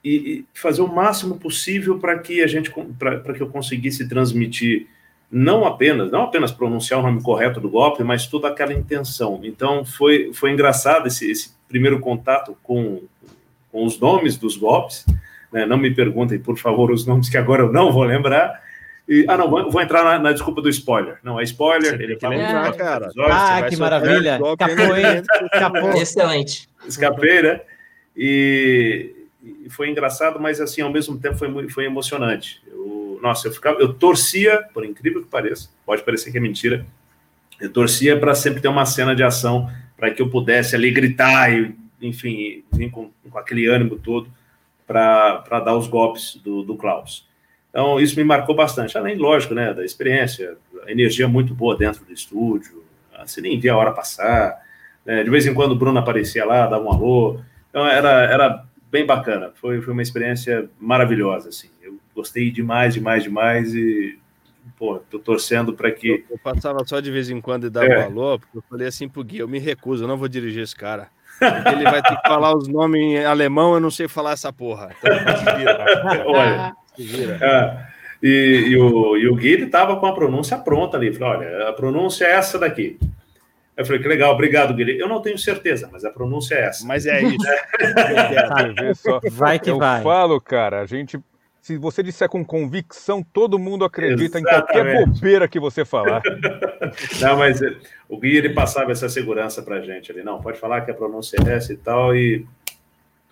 e fazer o máximo possível para que a gente para que eu conseguisse transmitir não apenas não apenas pronunciar o nome correto do golpe, mas toda aquela intenção. Então foi foi engraçado esse, esse primeiro contato com, com os nomes dos golpes. Né? Não me perguntem, por favor, os nomes que agora eu não vou lembrar e, ah, não, vou, vou entrar na, na, desculpa do spoiler. Não, é spoiler. Ele fala lembrar, cara. ah, que maravilha. Escapou, hein? Escapou. Excelente. Escapei, né? E, e, foi engraçado, mas assim, ao mesmo tempo foi, foi emocionante. Eu, nossa, eu ficava, eu torcia, por incrível que pareça, pode parecer que é mentira, eu torcia para sempre ter uma cena de ação para que eu pudesse ali gritar e, enfim, vir com, com aquele ânimo todo para dar os golpes do, do Klaus. Então, isso me marcou bastante, além, lógico, né, da experiência, a energia muito boa dentro do estúdio, você nem via a hora passar, né, de vez em quando o Bruno aparecia lá, dava um alô, então era, era bem bacana, foi, foi uma experiência maravilhosa, assim, gostei demais, demais, demais e, pô, tô torcendo para que... Eu, eu, passava só de vez em quando e dava é. alô, porque eu falei assim pro Gui, eu me recuso, eu não vui dirigir esse cara. Ele vai ter que falar os nomes em alemão, eu não sei falar essa porra. Então, Olha, é, e, e, o, e o Gui estava com a pronúncia pronta ali. Falei, olha, a pronúncia é essa daqui. Eu falei, que legal, obrigado, Guilherme. Eu não tenho certeza, mas a pronúncia é essa. Mas é isso. vai que eu vai. Eu falo, cara, a gente. Se você disser com convicção, todo mundo acredita Exatamente. em qualquer bobeira que você falar. Não, mas o Gui ele passava essa segurança pra gente ali. Não, pode falar que a pronúncia é essa e tal. E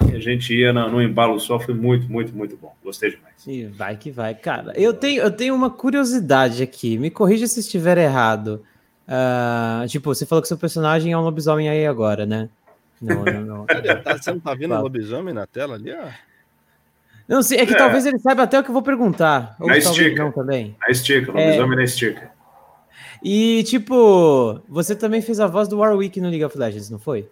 a gente ia no, no embalo só, foi muito, muito, muito bom. Gostei demais. E vai que vai, cara. Eu tenho, eu tenho uma curiosidade aqui. Me corrija se estiver errado. Uh, tipo, você falou que seu personagem é um lobisomem aí agora, né? Não, não, não. Tá, você não tá vendo o lobisomem na tela ali, ó? Não sei, é que é. talvez ele saiba até o que eu vou perguntar. Ou na estica. também. Na estica, lobisomem é... na estica. E, tipo, você também fez a voz do Warwick no League of Legends, não foi?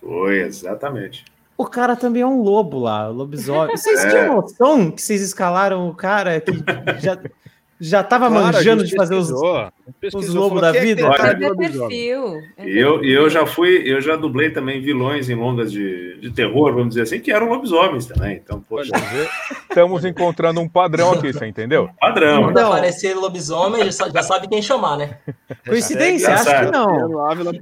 Foi, exatamente. O cara também é um lobo lá, lobisomem. Vocês é. tinham noção que vocês escalaram o cara que já, já tava claro, manjando de fazer os, os lobos da é vida? Olha, é. É eu, eu já fui, eu já dublei também vilões em longas de, de terror, vamos dizer assim, que eram lobisomens também. Então, poxa. Estamos encontrando um padrão aqui, você entendeu? Padrão. Quando então, aparecer lobisomem, já sabe quem chamar, né? Coincidência? Acho que não.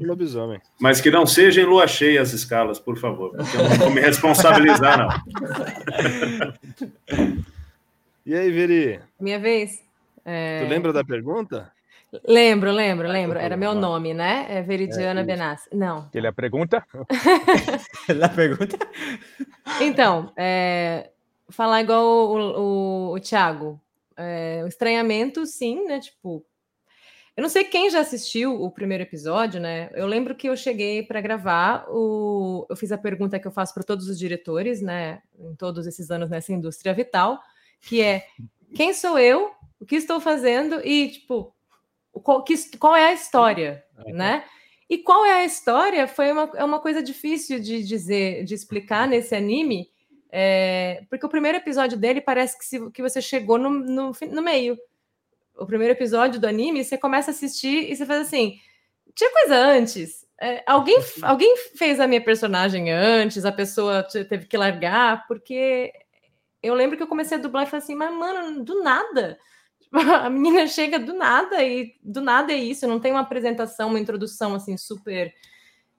Lobisomem. Mas que não seja em lua cheia as escalas, por favor. Porque eu não vou me responsabilizar, não. E aí, Veri? Minha vez. É... Tu lembra da pergunta? Lembro, lembro, lembro. Era meu nome, né? É Veridiana é Benassi. Não. Ele é a pergunta? Ele é a pergunta? Então, é, falar igual o, o, o Thiago. É, o estranhamento, sim, né? Tipo, eu não sei quem já assistiu o primeiro episódio, né? Eu lembro que eu cheguei para gravar, o... eu fiz a pergunta que eu faço para todos os diretores, né? Em todos esses anos nessa indústria vital, que é quem sou eu, o que estou fazendo e, tipo, qual, que, qual é a história, né? E qual é a história foi uma, é uma coisa difícil de dizer, de explicar nesse anime, é, porque o primeiro episódio dele parece que, se, que você chegou no, no, no meio o primeiro episódio do anime, você começa a assistir e você faz assim: tinha coisa antes. É, alguém, alguém fez a minha personagem antes, a pessoa teve que largar, porque eu lembro que eu comecei a dublar e falei assim, mas mano, do nada. A menina chega do nada e do nada é isso, não tem uma apresentação, uma introdução assim super.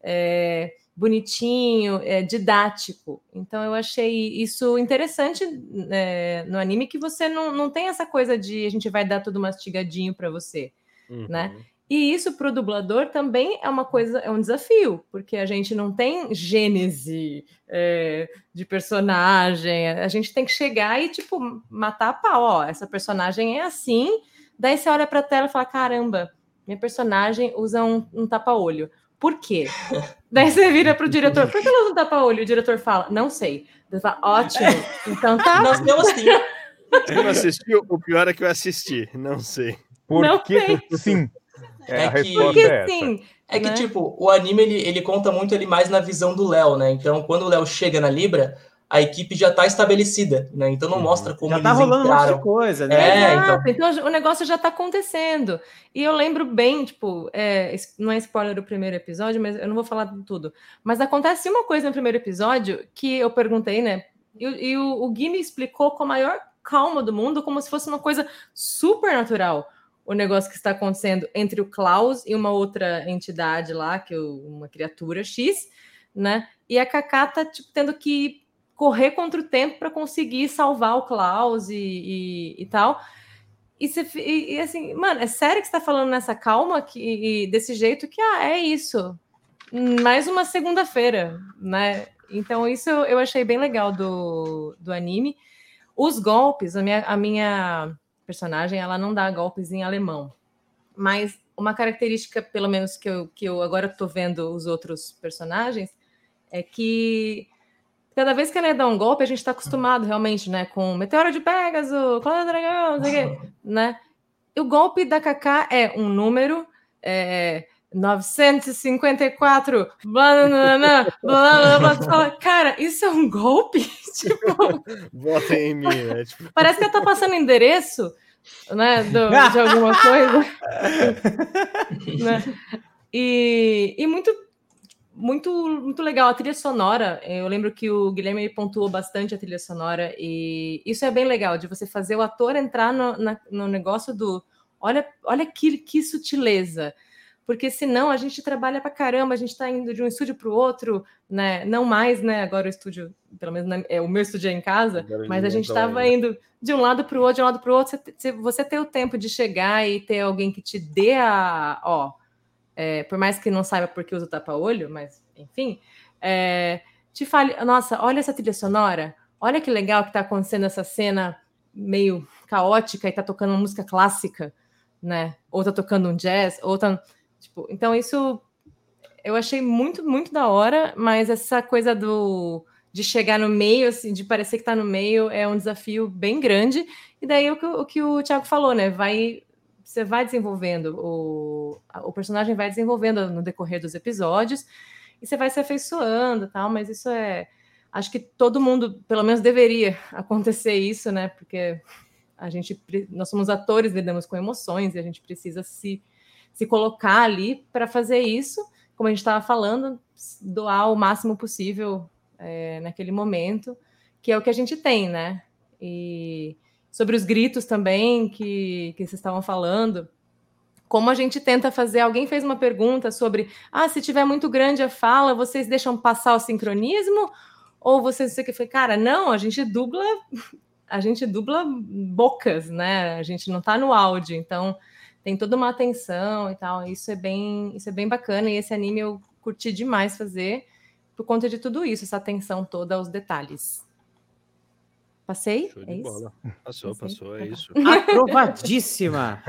É, bonitinho, é, didático. Então eu achei isso interessante é, no anime que você não, não tem essa coisa de a gente vai dar tudo mastigadinho para você, uhum. né? E isso para o dublador também é uma coisa, é um desafio, porque a gente não tem gênese é, de personagem, a gente tem que chegar e, tipo, matar a pau, ó, essa personagem é assim, daí você olha para a tela e fala, caramba, minha personagem usa um, um tapa-olho. Por quê? Daí você vira pro diretor, por que ela não tapa-olho? O diretor fala, não sei. Ele fala, ótimo, então tá. Nós temos sim. Você não assistiu? O pior é que eu assisti, não sei. Por que sim? É, é a que, resposta é sim. É que, né? tipo, o anime, ele, ele conta muito ele mais na visão do Léo, né? Então, quando o Léo chega na Libra, a equipe já está estabelecida, né? Então não uhum. mostra como já tá rolando entraram. um monte de coisa, né? É, então... então... o negócio já está acontecendo. E eu lembro bem, tipo, é, não é spoiler do primeiro episódio, mas eu não vou falar de tudo. Mas acontece uma coisa no primeiro episódio que eu perguntei, né? E, e o, o Gui me explicou com a maior calma do mundo, como se fosse uma coisa super natural. O negócio que está acontecendo entre o Klaus e uma outra entidade lá, que é uma criatura X, né? E a Kaká tá tipo, tendo que correr contra o tempo para conseguir salvar o Klaus e, e, e tal. E, você, e, e, assim, mano, é sério que você tá falando nessa calma que, desse jeito que, ah, é isso. Mais uma segunda-feira, né? Então, isso eu achei bem legal do, do anime. Os golpes, a minha, a minha personagem, ela não dá golpes em alemão. Mas uma característica, pelo menos que eu, que eu agora tô vendo os outros personagens, é que cada vez que ela dá um golpe, a gente está acostumado realmente, né? Com Meteoro de Pegasus, Clã Dragão, não sei o quê, né? E o golpe da Kaká é um número, é, 954, blá, blá, blá, blá, blá, blá, Cara, isso é um golpe? tipo, Bota em mim, né? Tipo... Parece que ela tá passando endereço, né? Do, de alguma coisa. né? E, e muito muito, muito legal. A trilha sonora, eu lembro que o Guilherme pontuou bastante a trilha sonora, e isso é bem legal, de você fazer o ator entrar no, na, no negócio do. Olha, olha que, que sutileza. Porque senão a gente trabalha para caramba, a gente está indo de um estúdio para o outro, né? Não mais, né? Agora o estúdio, pelo menos na, é, o meu estúdio é em casa, mas a gente estava indo de um lado para o outro, de um lado para o outro. Você, você ter o tempo de chegar e ter alguém que te dê a. Ó, é, por mais que não saiba por que usa o tapa-olho, mas enfim, é, te fale, nossa, olha essa trilha sonora, olha que legal que está acontecendo essa cena meio caótica e está tocando uma música clássica, né? Ou está tocando um jazz, ou tá, tipo, então isso eu achei muito, muito da hora, mas essa coisa do de chegar no meio, assim, de parecer que está no meio, é um desafio bem grande. E daí o que o, que o Thiago falou, né? Vai você vai desenvolvendo, o, o personagem vai desenvolvendo no decorrer dos episódios, e você vai se afeiçoando tal, mas isso é. Acho que todo mundo, pelo menos, deveria acontecer isso, né? Porque a gente, nós somos atores, lidamos com emoções e a gente precisa se, se colocar ali para fazer isso, como a gente estava falando, doar o máximo possível é, naquele momento, que é o que a gente tem, né? E sobre os gritos também que, que vocês estavam falando. Como a gente tenta fazer, alguém fez uma pergunta sobre: ah, se tiver muito grande a fala, vocês deixam passar o sincronismo? Ou vocês sei que foi, cara, não, a gente dubla, a gente dubla bocas, né? A gente não está no áudio, então tem toda uma atenção e tal. Isso é bem, isso é bem bacana e esse anime eu curti demais fazer por conta de tudo isso, essa atenção toda aos detalhes. Passei? Show de é bola. Passou, Passei. passou, é isso. Aprovadíssima!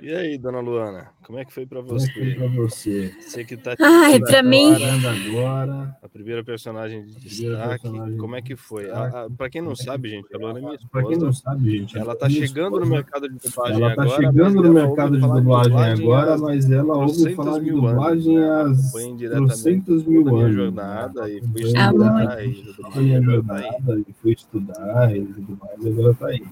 e aí, dona Luana, como é que foi para você? Como é foi pra você? Você que tá Ai, para mim. Agora. A primeira personagem de destaque. Personagem como é que foi? Para quem não é sabe, gente, a Luana é minha esposa. Para quem não sabe, gente, ela tá chegando no mercado de dublagem ela tá agora. Ela tá chegando no mercado de dublagem agora, mas ela ouve falar de dublagem há 300 mil anos. jornada e foi estudar e jornada e fui estudar e tudo mais, agora tá aí.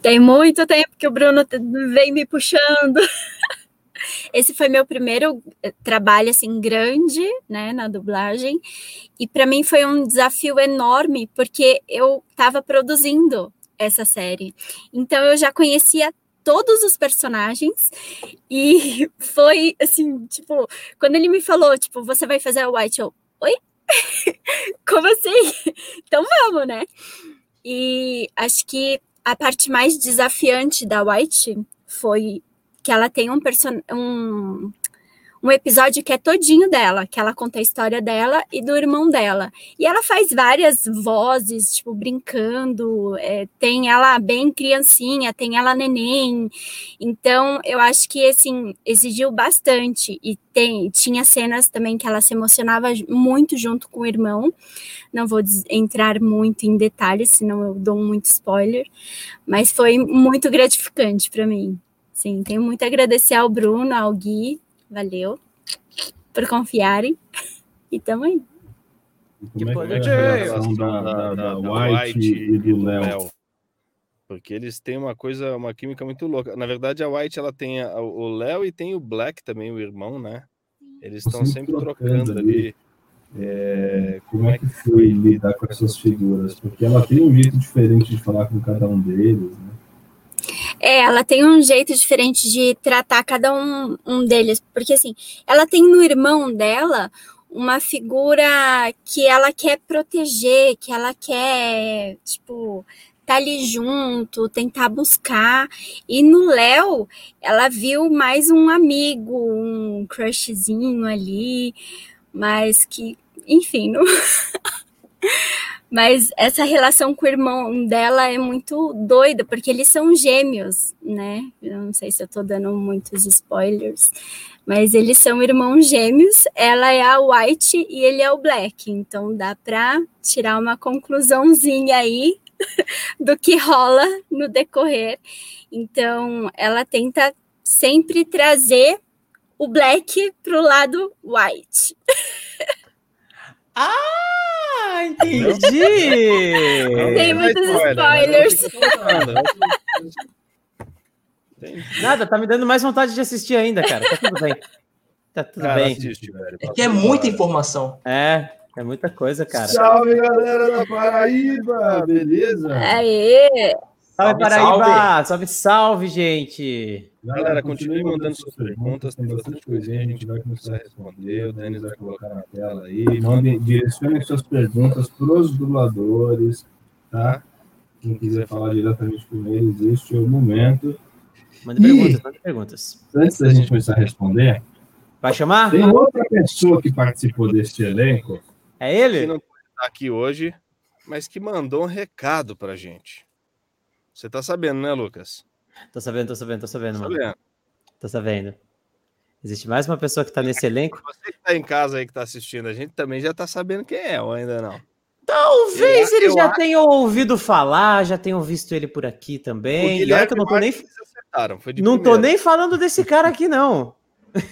Tem muito tempo que o Bruno vem me puxando. Esse foi meu primeiro eh, trabalho assim grande, né, na dublagem. E para mim foi um desafio enorme, porque eu estava produzindo essa série. Então eu já conhecia todos os personagens e foi assim, tipo, quando ele me falou, tipo, você vai fazer a White, eu? Como assim? Então vamos, né? E acho que a parte mais desafiante da White foi que ela tem um, person um um episódio que é todinho dela, que ela conta a história dela e do irmão dela. E ela faz várias vozes, tipo, brincando, é, tem ela bem criancinha, tem ela neném. Então, eu acho que, assim, exigiu bastante. E tem, tinha cenas também que ela se emocionava muito junto com o irmão. Não vou entrar muito em detalhes, senão eu dou muito spoiler. Mas foi muito gratificante para mim. Sim, tenho muito a agradecer ao Bruno, ao Gui, Valeu por confiarem. E tamo aí. Que como é que é a relação da, da, da, White, e do Léo? Porque eles têm uma coisa, uma química muito louca. Na verdade, a White ela tem a, o Léo e tem o Black também, o irmão, né? Eles estão sempre, sempre trocando ali. ali. É, como é que foi lidar com essas figuras? Porque ela tem um jeito diferente de falar com cada um deles, né? É, ela tem um jeito diferente de tratar cada um, um deles, porque assim, ela tem no irmão dela uma figura que ela quer proteger, que ela quer, tipo, tá ali junto, tentar buscar. E no Léo, ela viu mais um amigo, um crushzinho ali, mas que, enfim, não... Mas essa relação com o irmão dela é muito doida, porque eles são gêmeos, né? Eu não sei se eu tô dando muitos spoilers, mas eles são irmãos gêmeos. Ela é a White e ele é o Black. Então dá para tirar uma conclusãozinha aí do que rola no decorrer. Então ela tenta sempre trazer o Black pro lado White. Ah, entendi! Tem muitos spoilers. Nada, tá me dando mais vontade de assistir ainda, cara. Tá tudo bem. Tá tudo cara, bem. Assiste, é que é muita informação. É, é muita coisa, cara. Salve, galera da Paraíba! Beleza? Aê! Salve, Paraíba! Salve, salve, gente! Galera, continue mandando suas perguntas, tem bastante coisinha, a gente vai começar a responder, o Denis vai colocar na tela aí. Mandem, direcionem suas perguntas para os dubladores, tá? Quem quiser falar diretamente com eles, este é o momento. Mande perguntas, mande perguntas. Antes da gente começar a responder, vai chamar? Tem outra pessoa que participou deste elenco. É ele? Que não está aqui hoje, mas que mandou um recado para gente. Você tá sabendo, né, Lucas? Tô sabendo, tô sabendo, tô sabendo, tô mano. Sabendo. Tô sabendo. Existe mais uma pessoa que tá nesse elenco? Você que tá em casa aí que tá assistindo, a gente também já tá sabendo quem é, ou ainda não? Talvez eu, ele eu já acho... tenha ouvido falar, já tenham visto ele por aqui também. E olha que eu não tô nem. não tô nem falando desse cara aqui, não.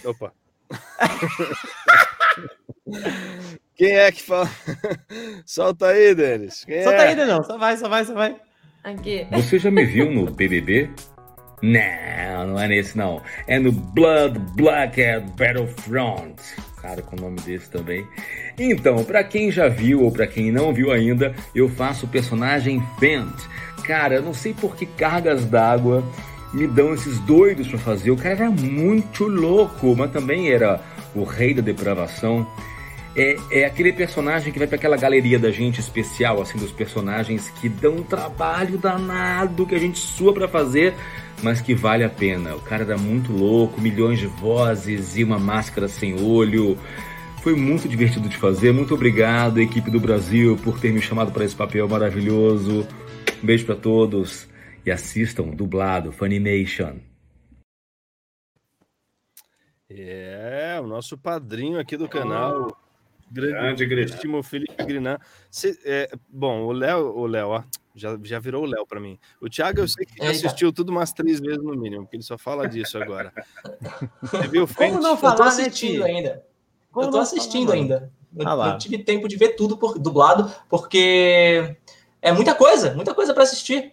Opa. Quem é que fala? Solta aí, Denis. Quem Solta é? aí, não. Só vai, só vai, só vai. Aqui. Você já me viu no BBB? Não, não é nesse não. É no Blood Black Battlefront. Cara, com o nome desse também. Então, para quem já viu ou para quem não viu ainda, eu faço o personagem Fent. Cara, eu não sei por que cargas d'água me dão esses doidos para fazer. O cara era muito louco, mas também era o rei da depravação é, é aquele personagem que vai para aquela galeria da gente especial, assim, dos personagens que dão um trabalho danado, que a gente sua para fazer, mas que vale a pena. O cara era muito louco, milhões de vozes e uma máscara sem olho. Foi muito divertido de fazer. Muito obrigado, equipe do Brasil, por ter me chamado para esse papel maravilhoso. Um beijo para todos e assistam dublado Funimation. É, o nosso padrinho aqui do canal, grande, grande Felipe Grinan. Cê, é, bom, o Léo, o Léo, ó, já, já virou o Léo para mim. O Thiago, eu sei que já assistiu tudo umas três vezes no mínimo, porque ele só fala disso agora. Você viu Como não falar, eu tô né, assistindo né, ainda. Como eu tô assistindo falar, ainda. Eu ah não tive tempo de ver tudo por, dublado, porque é muita coisa, muita coisa para assistir.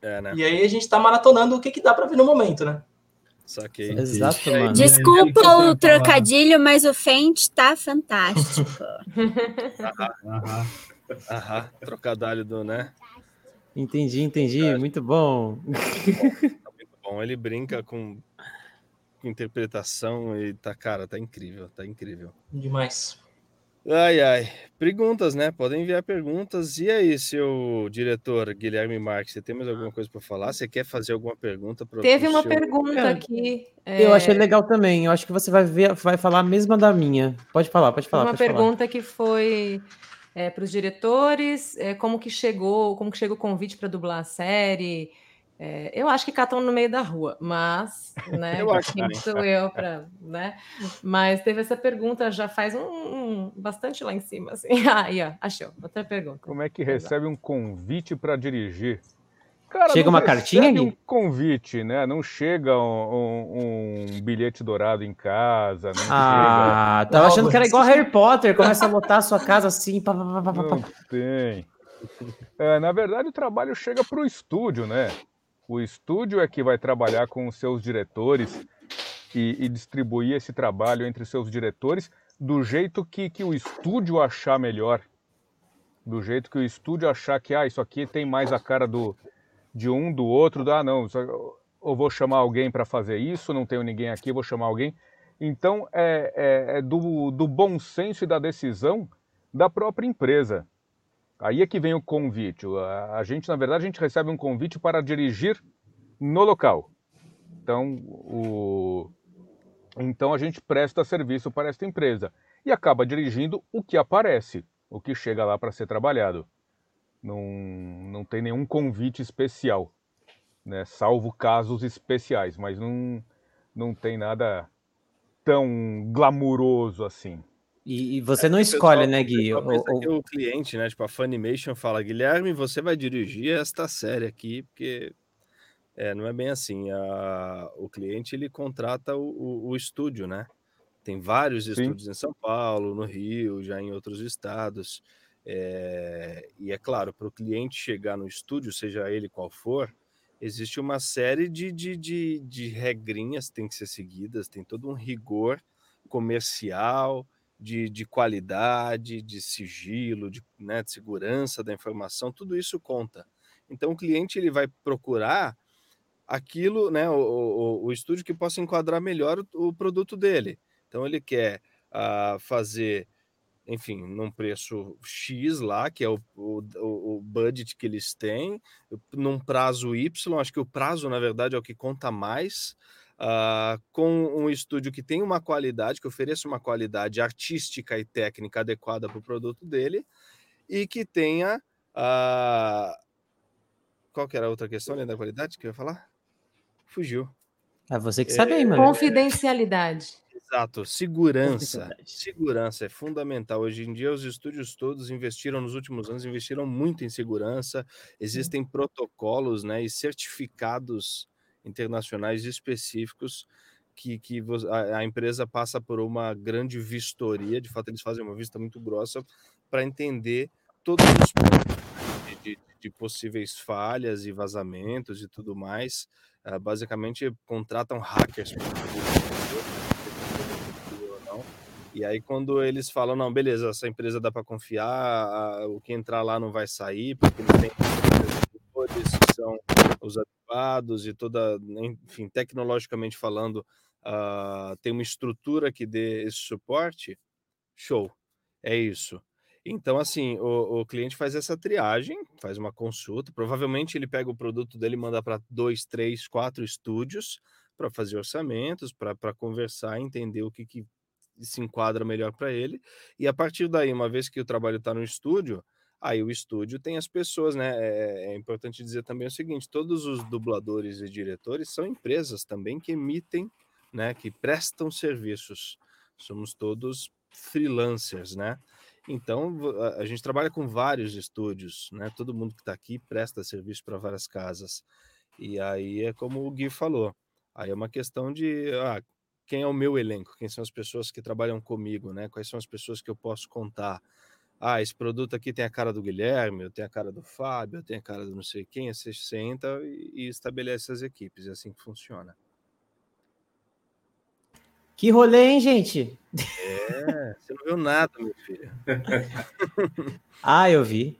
É, né? E aí a gente tá maratonando o que, que dá para ver no momento, né? Saquei. Exato, mano. Desculpa o trocadilho, mas o Fente tá fantástico. Trocadilho do, né? Entendi, entendi. É. Muito bom. Tá muito bom. Ele brinca com interpretação e tá, cara, tá incrível, tá incrível. Demais. Ai, ai. Perguntas, né? Podem enviar perguntas. E aí, seu diretor Guilherme Marques, você tem mais alguma coisa para falar? Você quer fazer alguma pergunta? Pro, Teve uma seu... pergunta é. aqui. É... Eu achei legal também. Eu acho que você vai ver, vai falar a mesma da minha. Pode falar, pode falar. Uma pode pergunta falar. que foi é, para os diretores, é, como que chegou, como que chega o convite para dublar a série. É, eu acho que catam no meio da rua, mas, né, eu acho quem sou eu para, né? Mas teve essa pergunta já faz um, um bastante lá em cima, assim. Aí, ó, achou. Outra pergunta. Como é que recebe um convite para dirigir? Cara, chega uma cartinha um convite, né? Não chega um, um, um, bilhete dourado em casa. ah, chega... tava achando que era igual Harry Potter, começa a lotar a sua casa assim. Pá, pá, pá, não tem. É, na verdade, o trabalho chega para o estúdio, né? O estúdio é que vai trabalhar com os seus diretores e, e distribuir esse trabalho entre os seus diretores do jeito que, que o estúdio achar melhor. Do jeito que o estúdio achar que ah, isso aqui tem mais a cara do, de um, do outro, ah, não, eu vou chamar alguém para fazer isso, não tenho ninguém aqui, vou chamar alguém. Então, é, é, é do, do bom senso e da decisão da própria empresa. Aí é que vem o convite. A, gente, na verdade, a gente recebe um convite para dirigir no local. Então, o, então a gente presta serviço para esta empresa e acaba dirigindo o que aparece, o que chega lá para ser trabalhado. Não, não tem nenhum convite especial, né? salvo casos especiais, mas não, não tem nada tão glamuroso assim. E, e você é, não escolhe, pessoal, né, Gui? O, o, cliente, né? Tipo, a Funimation fala, Guilherme, você vai dirigir esta série aqui, porque é, não é bem assim. A, o cliente ele contrata o, o, o estúdio, né? Tem vários Sim. estúdios em São Paulo, no Rio, já em outros estados. É, e é claro, para o cliente chegar no estúdio, seja ele qual for, existe uma série de, de, de, de regrinhas que têm que ser seguidas, tem todo um rigor comercial, de, de qualidade, de sigilo, de, né, de segurança da informação, tudo isso conta. Então o cliente ele vai procurar aquilo, né, o, o, o estúdio que possa enquadrar melhor o, o produto dele. Então ele quer uh, fazer, enfim, num preço X lá, que é o, o, o budget que eles têm, num prazo Y, acho que o prazo, na verdade, é o que conta mais uh, com um estúdio que tem uma qualidade, que ofereça uma qualidade artística e técnica adequada para o produto dele e que tenha. Uh, qual que era a outra questão além da qualidade que eu ia falar? Fugiu. É você que sabe aí, mano. Confidencialidade. Exato, segurança. Segurança é fundamental. Hoje em dia, os estúdios todos investiram nos últimos anos, investiram muito em segurança. Existem protocolos né, e certificados internacionais específicos que, que a, a, empresa passa por uma grande vistoria, de fato eles fazem uma vista muito grossa para entender todos os pontos né, de, de, de, possíveis falhas e vazamentos e tudo mais. Uh, basicamente contratam hackers e aí, quando eles falam, não, beleza, essa empresa dá para confiar, o que entrar lá não vai sair, porque não tem são os e toda, enfim, tecnologicamente falando, uh, tem uma estrutura que dê esse suporte, show, é isso. Então, assim, o, o, cliente faz essa triagem, faz uma consulta. Provavelmente ele pega o produto dele manda para dois, três, quatro estúdios para fazer orçamentos, para conversar, entender o que, que se enquadra melhor para ele. E a partir daí, uma vez que o trabalho está no estúdio, aí o estúdio tem as pessoas, né? É, é, importante dizer também o seguinte: todos os dubladores e diretores são empresas também que emitem, né? Que prestam serviços. Somos todos freelancers, né? Então a, gente trabalha com vários estúdios, né? Todo mundo que está aqui presta serviço para várias casas. E aí é como o Gui falou. Aí é uma questão de ah, quem é o meu elenco, quem são as pessoas que trabalham comigo, né? Quais são as pessoas que eu posso contar. Ah, esse produto aqui tem a cara do Guilherme, eu tenho a cara do Fábio, eu tenho a cara do não sei quem. Você senta e, estabelece as equipes, é assim que funciona. Que rolê, hein, gente? É, você não viu nada, meu filho. ah, eu vi.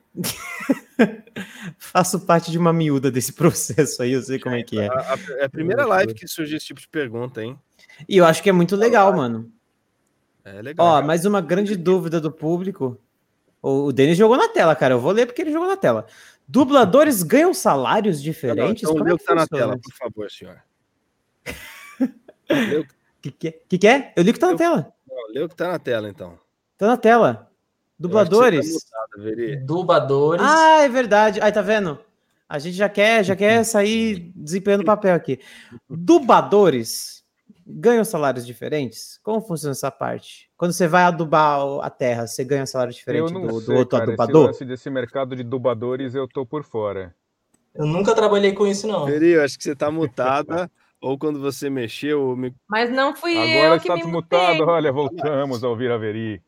Faço parte de uma miúda desse processo aí, eu sei como é que é. A, a, é a primeira live que surgiu esse tipo de pergunta, hein? E eu acho que é muito legal, mano. É legal. Ó, mais uma grande dúvida do público. O, o Denis jogou na tela, cara. Eu vou ler porque ele jogou na tela. Dubladores ganham salários diferentes? Não, não, então, lê o que tá na tela, por favor, senhor. O que, que, que, que é? Eu li o que tá na tela. Não, lê o que tá na tela, então. Tá na tela. Dubladores. Tá mutado, Dubladores. Ah, é verdade. Aí, tá vendo? A gente já quer, já quer sair desempenhando papel aqui. Dubladores ganham salários diferentes? Como funciona essa parte? Quando você vai adubar a terra, você ganha salário diferente do, sei, do, outro cara, adubador? Esse desse mercado de dubladores eu tô por fora. Eu nunca trabalhei com isso, não. Veri, acho que você tá mutada. ou quando você mexeu. Me... Mas não fui Agora eu. Agora está desmutado. Olha, voltamos a ouvir a Veri.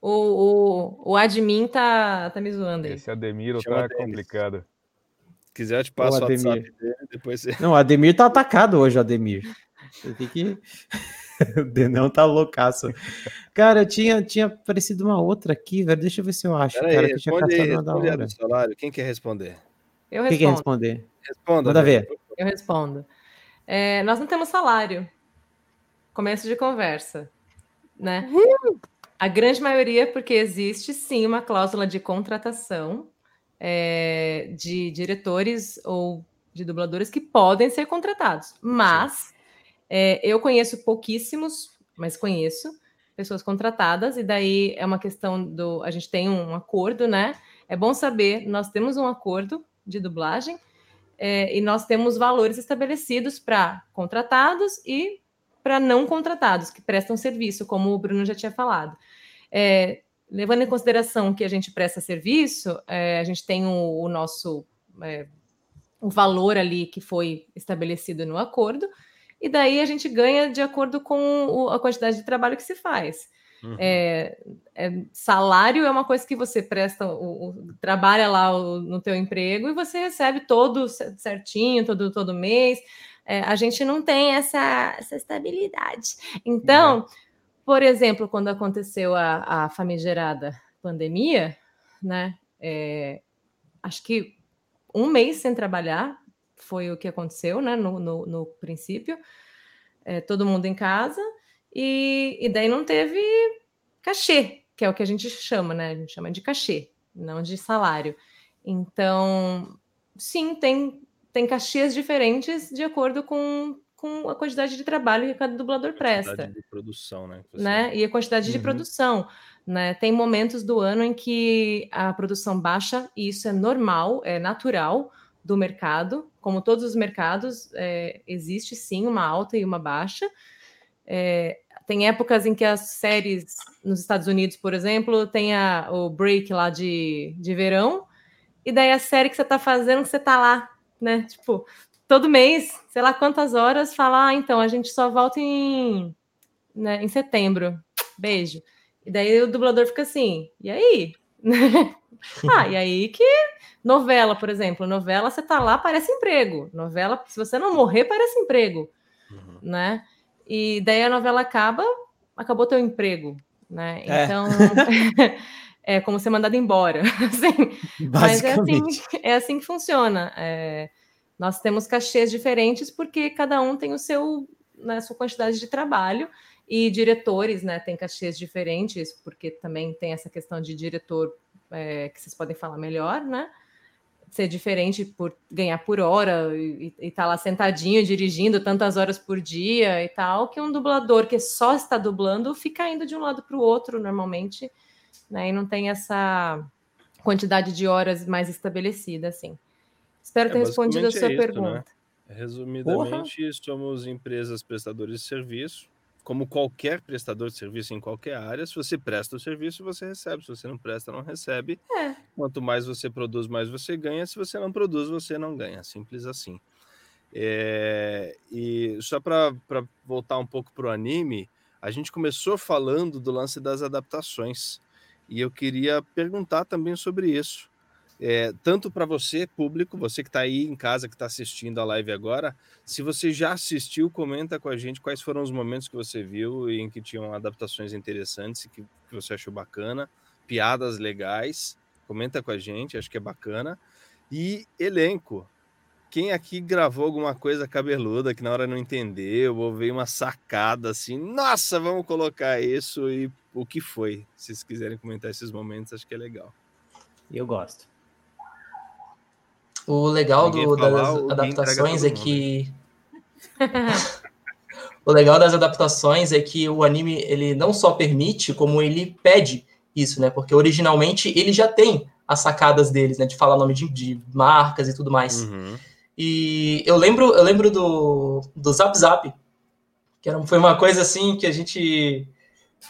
O, o, o admin tá, tá me zoando aí. Esse Ademir tá complicado. Se quiser, eu te passo o, o WhatsApp dele, depois você... Não, o Ademir tá atacado hoje, o Ademir. Você tem que... o Denão tá loucaço. Cara, tinha, tinha aparecido uma outra aqui, velho. Deixa eu ver se eu acho. Pera cara, aí, que tinha responde aí, responde salário. Quem quer responder? Eu respondo. Quem quer responder? Responda. Manda ver. Eu respondo. É, nós não temos salário. Começo de conversa, né? Uhum. A grande maioria, porque existe sim uma cláusula de contratação é, de diretores ou de dubladores que podem ser contratados. Mas é, eu conheço pouquíssimos, mas conheço pessoas contratadas, e daí é uma questão do. A gente tem um acordo, né? É bom saber, nós temos um acordo de dublagem é, e nós temos valores estabelecidos para contratados e para não contratados, que prestam serviço, como o Bruno já tinha falado. É, levando em consideração que a gente presta serviço, é, a gente tem o, o nosso é, o valor ali que foi estabelecido no acordo, e daí a gente ganha de acordo com o, a quantidade de trabalho que se faz. Uhum. É, é, salário é uma coisa que você presta, o, o trabalha lá o, no teu emprego e você recebe todo certinho, todo, todo mês. É, a gente não tem essa, essa estabilidade. Então, uhum. por exemplo, quando aconteceu a, a famigerada pandemia, né? É, acho que um mês sem trabalhar foi o que aconteceu, né? No, no, no princípio, é, todo mundo em casa. E, e daí não teve cachê, que é o que a gente chama, né? A gente chama de cachê, não de salário. Então, sim, tem, tem cachês diferentes de acordo com, com a quantidade de trabalho que cada dublador presta. Quantidade de produção, né? né? E a quantidade uhum. de produção. Né? Tem momentos do ano em que a produção baixa, e isso é normal, é natural do mercado. Como todos os mercados, é, existe sim uma alta e uma baixa. É, tem épocas em que as séries nos Estados Unidos, por exemplo, tem a, o break lá de, de verão, e daí a série que você está fazendo, você está lá, né? Tipo, todo mês, sei lá quantas horas, falar, ah, então, a gente só volta em, né, em setembro. Beijo. E daí o dublador fica assim, e aí? ah, e aí que novela, por exemplo, novela você tá lá, parece emprego. Novela, se você não morrer, parece emprego, uhum. né? E daí a novela acaba, acabou teu emprego, né? É. Então é como ser mandado embora. Assim. Mas é assim, é assim que funciona. É, nós temos cachês diferentes porque cada um tem o seu, né, sua quantidade de trabalho e diretores, né, tem cachês diferentes porque também tem essa questão de diretor é, que vocês podem falar melhor, né? Ser diferente por ganhar por hora e estar tá lá sentadinho dirigindo tantas horas por dia e tal, que um dublador que só está dublando fica indo de um lado para o outro normalmente, né? E não tem essa quantidade de horas mais estabelecida, assim. Espero é, ter respondido a sua é isso, né? pergunta. Né? Resumidamente, Porra. somos empresas prestadoras de serviço como qualquer prestador de serviço em qualquer área, se você presta o serviço, você recebe. Se você não presta, não recebe. É. Quanto mais você produz, mais você ganha. Se você não produz, você não ganha. Simples assim. É... E só para voltar um pouco para o anime, a gente começou falando do lance das adaptações. E eu queria perguntar também sobre isso. É, tanto para você, público, você que está aí em casa, que está assistindo a live agora, se você já assistiu, comenta com a gente quais foram os momentos que você viu em que tinham adaptações interessantes que, que você achou bacana, piadas legais, comenta com a gente, acho que é bacana. E elenco, quem aqui gravou alguma coisa cabeluda que na hora não entendeu, ou veio uma sacada assim, nossa, vamos colocar isso e o que foi? Se vocês quiserem comentar esses momentos, acho que é legal. Eu gosto. O legal do, das adaptações é que. o legal das adaptações é que o anime ele não só permite, como ele pede isso, né? Porque originalmente ele já tem as sacadas deles, né? De falar nome de, de marcas e tudo mais. Uhum. E eu lembro, eu lembro do, do Zap Zap, que era, foi uma coisa assim que a gente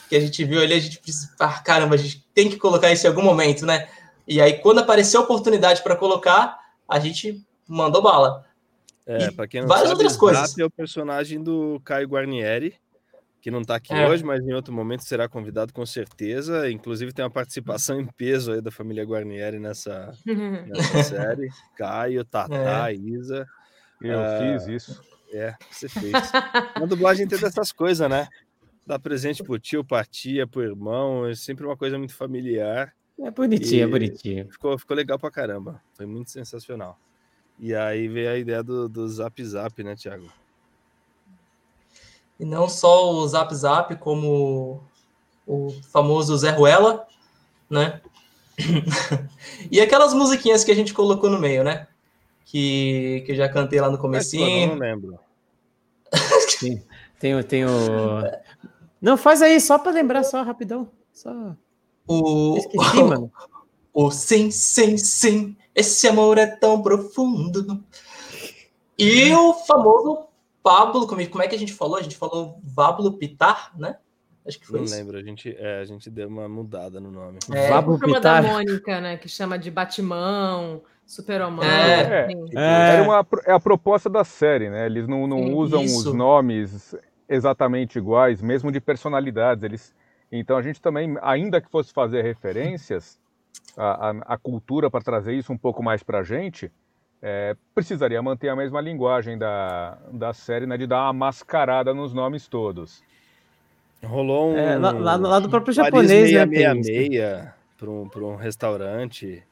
que a gente viu ali, a gente ah, caramba, a gente tem que colocar isso em algum momento, né? E aí, quando apareceu a oportunidade para colocar, a gente mandou bala. É, para quem não várias sabe, outras coisas. é o personagem do Caio Guarnieri, que não está aqui é. hoje, mas em outro momento será convidado com certeza. Inclusive tem uma participação em peso aí da família Guarnieri nessa, nessa série. Caio, Tatá, é. Isa. Eu uh, fiz isso. É, você fez. Na dublagem tem dessas coisas, né? Dá presente pro tio, pra tia, pro irmão, é sempre uma coisa muito familiar. É bonitinho, é bonitinho. Ficou, ficou legal pra caramba. Foi muito sensacional. E aí veio a ideia do, do Zap Zap, né, Thiago? E não só o Zap Zap, como o famoso Zé Ruela, né? e aquelas musiquinhas que a gente colocou no meio, né? Que, que eu já cantei lá no comecinho. não lembro. Sim, tem, tem o... Não, faz aí, só para lembrar, só rapidão. Só... O, Esqueci, mano. O sim, sim, sim, esse amor é tão profundo. E o famoso Pablo, como, como é que a gente falou? A gente falou Pablo Pitar, né? Acho que foi Não isso. lembro, a gente, é, a gente deu uma mudada no nome. É, Pablo Pitar. da Mônica, né? Que chama de Batimão, Superman. É, assim. é. é. uma, é a proposta da série, né? Eles não, não usam isso. os nomes exatamente iguais, mesmo de personalidades. Eles então a gente também, ainda que fosse fazer referências à, à, à cultura para trazer isso um pouco mais para a gente, é, precisaria manter a mesma linguagem da, da série, né, de dar uma mascarada nos nomes todos. Rolou um. É, lá, lá, lá, do próprio japonês, né? Meia meia para um, um restaurante.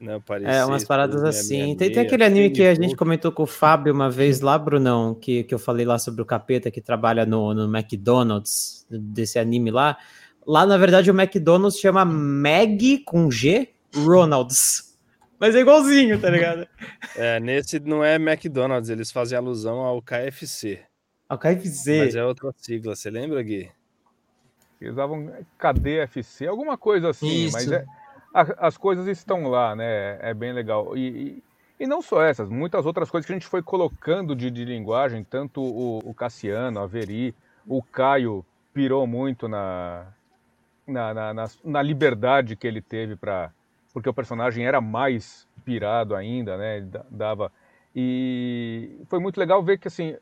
Né, é, umas paradas assim. tem, tem aquele anime que a gente comentou com o Fábio uma vez lá, Brunão, que, que eu falei lá sobre o capeta que trabalha no, no McDonald's, desse anime lá. Lá, na verdade, o McDonald's chama Mag com G Ronalds. Mas é igualzinho, tá ligado? É, nesse não é McDonald's, eles fazem alusão ao KFC. Ao KFC. Mas é outra sigla, você lembra, Gui? Eles usavam KDFC, alguma coisa assim, Isso. mas é, as coisas estão lá, né? É bem legal. E, e, e, não só essas, muitas outras coisas que a gente foi colocando de, de linguagem, tanto o, o, Cassiano, a Veri, o Caio pirou muito na, na, na, na, na liberdade que ele teve para. Porque o personagem era mais pirado ainda, né? Dava. E foi muito legal ver que assim,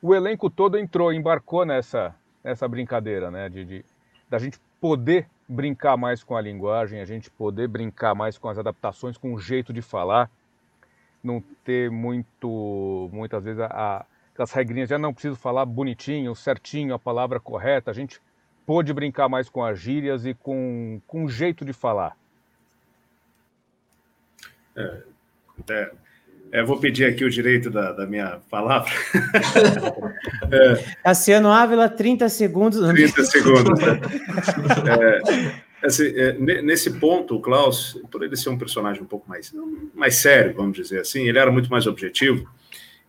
o elenco todo entrou, embarcou nessa, nessa brincadeira, né? De, de da gente poder brincar mais com a linguagem, a gente poder brincar mais com as adaptações, com o jeito de falar, não ter muito, muitas vezes, a, a, aquelas regrinhas, já não preciso falar bonitinho, certinho, a palavra correta, a gente pôde brincar mais com as gírias e com, com o jeito de falar. É, é, eu vou pedir aqui o direito da, da minha palavra. é. Cassiano Ávila, 30 segundos. 30 segundos. Né? É, Assim, é, nesse ponto, o Klaus, por ele ser um personagem um pouco mais, mais sério, vamos dizer assim, ele era muito mais objetivo.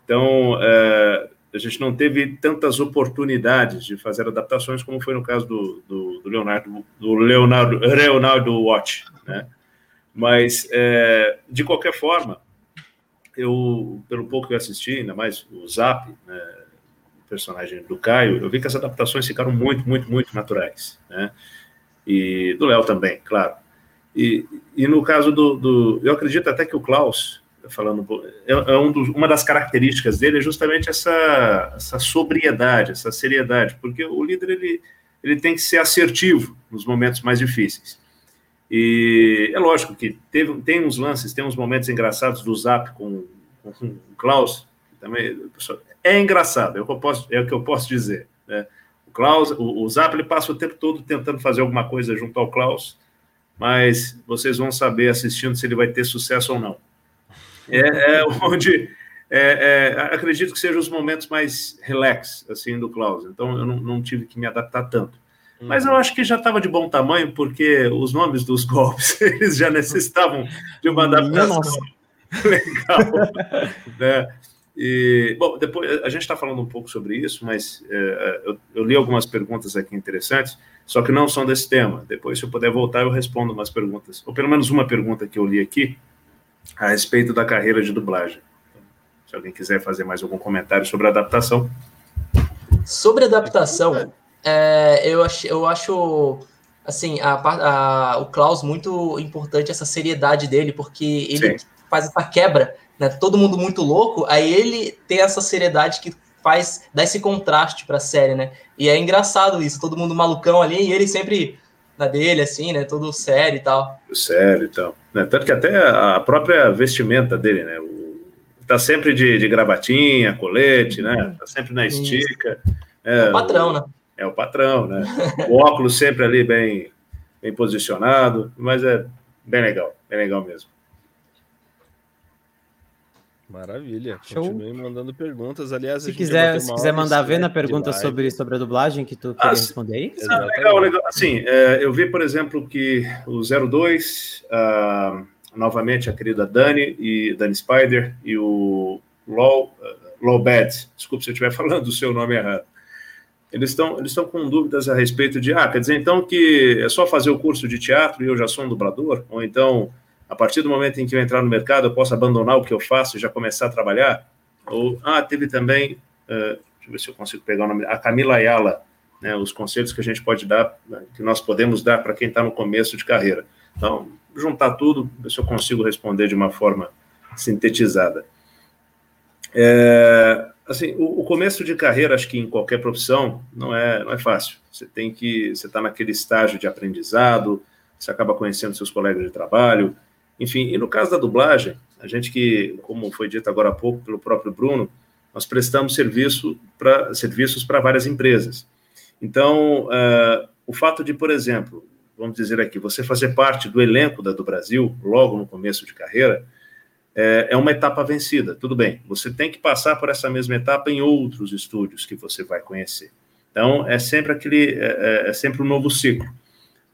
Então, é, a gente não teve tantas oportunidades de fazer adaptações como foi no caso do, do, do Leonardo do Leonardo Leonardo Watch, né? Mas é, de qualquer forma, eu pelo pouco que eu assisti, ainda mais o Zap, né, o personagem do Caio, eu vi que as adaptações ficaram muito, muito, muito naturais, né? E do Léo também, claro. E, e no caso do, do, eu acredito até que o Klaus falando é, é um dos, uma das características dele é justamente essa, essa sobriedade, essa seriedade, porque o líder ele, ele tem que ser assertivo nos momentos mais difíceis. E é lógico que teve, tem uns lances, tem uns momentos engraçados do Zap com, com o Klaus, também é engraçado, é o que eu posso, é o que eu posso dizer. Né? O Klaus, o, o Zap ele passa o tempo todo tentando fazer alguma coisa junto ao Klaus, mas vocês vão saber assistindo se ele vai ter sucesso ou não é, é onde é, é, acredito que sejam os momentos mais relax assim do Klaus. Então eu não, não tive que me adaptar tanto. Mas eu acho que já estava de bom tamanho, porque os nomes dos golpes eles já necessitavam de uma adaptação legal. né? E, bom, depois a gente está falando um pouco sobre isso, mas é, eu, eu, li algumas perguntas aqui interessantes, só que não são desse tema. Depois, se eu puder voltar, eu respondo umas perguntas, ou pelo menos uma pergunta que eu li aqui, a respeito da carreira de dublagem. Se alguém quiser fazer mais algum comentário sobre a adaptação. Sobre adaptação, é, eu, acho, eu acho assim, a, a, o Klaus muito importante essa seriedade dele, porque ele Sim. faz essa quebra, né? Todo mundo muito louco, aí ele tem essa seriedade que faz dá esse contraste para a série, né? E é engraçado isso, todo mundo malucão ali e ele sempre na dele, assim, né? Todo sério e tal. Sério e tal. Né? Tanto que até a própria vestimenta dele, né? O, tá sempre de, de gravatinha, colete, né? Tá sempre na estica. É, é o patrão, né? É o patrão, né? o óculos sempre ali bem, bem posicionado, mas é bem legal, bem legal mesmo. Maravilha. Show. Continue mandando perguntas. Aliás, se quiser, se quiser mandar ver na pergunta sobre, sobre a dublagem que tu ah, queria responder aí. Ah, legal, legal. Assim, é, eu vi, por exemplo, que o 02, uh, novamente a querida Dani e Dani Spider e o Low, uh, Low Bad, desculpe se eu estiver falando o seu nome errado. Eles estão eles estão com dúvidas a respeito de, ah, quer dizer então que é só fazer o curso de teatro e eu já sou um dublador? Ou então a partir do momento em que eu entrar no mercado, eu posso abandonar o que eu faço e já começar a trabalhar? Ou, ah, teve também, uh, deixa eu ver se eu consigo pegar o nome, a Camila Ayala, né, os conselhos que a gente pode dar, né, que nós podemos dar para quem está no começo de carreira. Então, juntar tudo, ver se eu consigo responder de uma forma sintetizada. É, assim, o, o, começo de carreira, acho que em qualquer profissão, não é, não é fácil. Você tem que, você está naquele estágio de aprendizado, você acaba conhecendo seus colegas de trabalho, enfim, e no caso da dublagem, a gente que, como foi dito agora há pouco pelo próprio Bruno, nós prestamos serviço pra, serviços para várias empresas. Então, uh, o fato de, por exemplo, vamos dizer aqui, você fazer parte do elenco da do Brasil, logo no começo de carreira, é, é, uma etapa vencida. Tudo bem, você tem que passar por essa mesma etapa em outros estúdios que você vai conhecer. Então, é sempre aquele, é, é, é sempre um novo ciclo.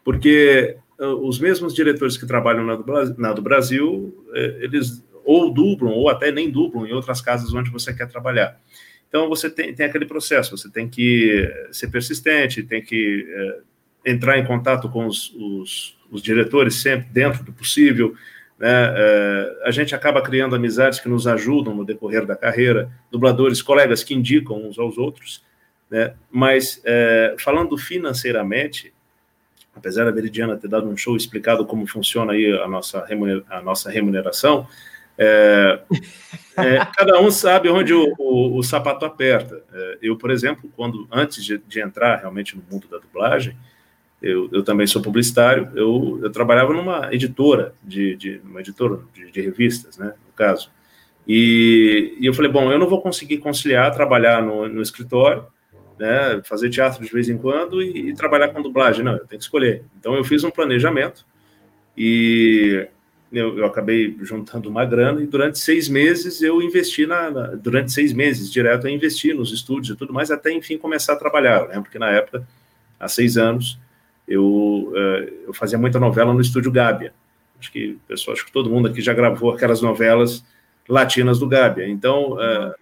Porque os mesmos diretores que trabalham na do, na do Brasil, é, eles ou dublam, ou até nem dublam em outras casas onde você quer trabalhar. Então, você tem, tem aquele processo, você tem que ser persistente, tem que é, entrar em contato com os, os, os, diretores sempre dentro do possível. Né? É, a gente acaba criando amizades que nos ajudam no decorrer da carreira, dubladores, colegas que indicam uns aos outros. Né? Mas, é, falando financeiramente, apesar da Veridiana ter dado um show explicado como funciona aí a nossa, a nossa remuneração, é, é, cada um sabe onde o, o, o sapato aperta. É, eu, por exemplo, quando antes de, de, entrar realmente no mundo da dublagem, eu, eu também sou publicitário, eu, eu trabalhava numa editora, de, de uma editora de, de, revistas, né, no caso. E, e, eu falei, bom, eu não vou conseguir conciliar trabalhar no, no escritório né, fazer teatro de vez em quando e, e, trabalhar com dublagem. Não, eu tenho que escolher. Então eu fiz um planejamento e eu, eu acabei juntando uma grana e durante seis meses eu investi na, na, durante seis meses direto eu investi nos estúdios e tudo mais até enfim começar a trabalhar. Eu lembro que na época, há seis anos, eu, uh, eu fazia muita novela no Estúdio Gábia. Acho que, pessoal, acho que todo mundo aqui já gravou aquelas novelas latinas do Gábia. Então, uh,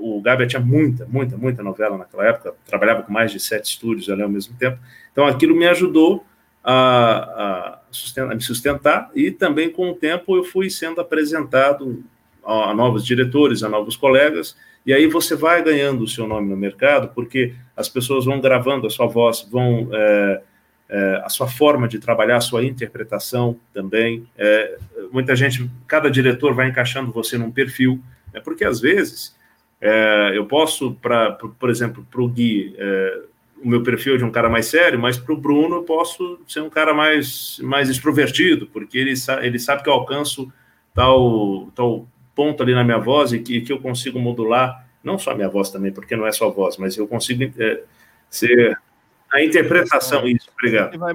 o Gábia tinha muita, muita, muita novela naquela época, trabalhava com mais de sete estúdios ali ao mesmo tempo. Então, aquilo me ajudou a, a, sustentar, a me sustentar e também, com o tempo, eu fui sendo apresentado a, a novos diretores, a novos colegas, e aí você vai ganhando o seu nome no mercado, porque as pessoas vão gravando a sua voz, vão. É, é, a sua forma de trabalhar, a sua interpretação também. É, muita gente, cada diretor vai encaixando você num perfil, é porque às vezes é, eu posso, pra, por exemplo, para o Gui, é, o meu perfil é de um cara mais sério, mas para o Bruno eu posso ser um cara mais, mais extrovertido, porque ele, sa ele sabe que eu alcanço tal, tal ponto ali na minha voz e que, que eu consigo modular, não só a minha voz também, porque não é só voz, mas eu consigo é, ser a interpretação, isso, obrigado. Vai,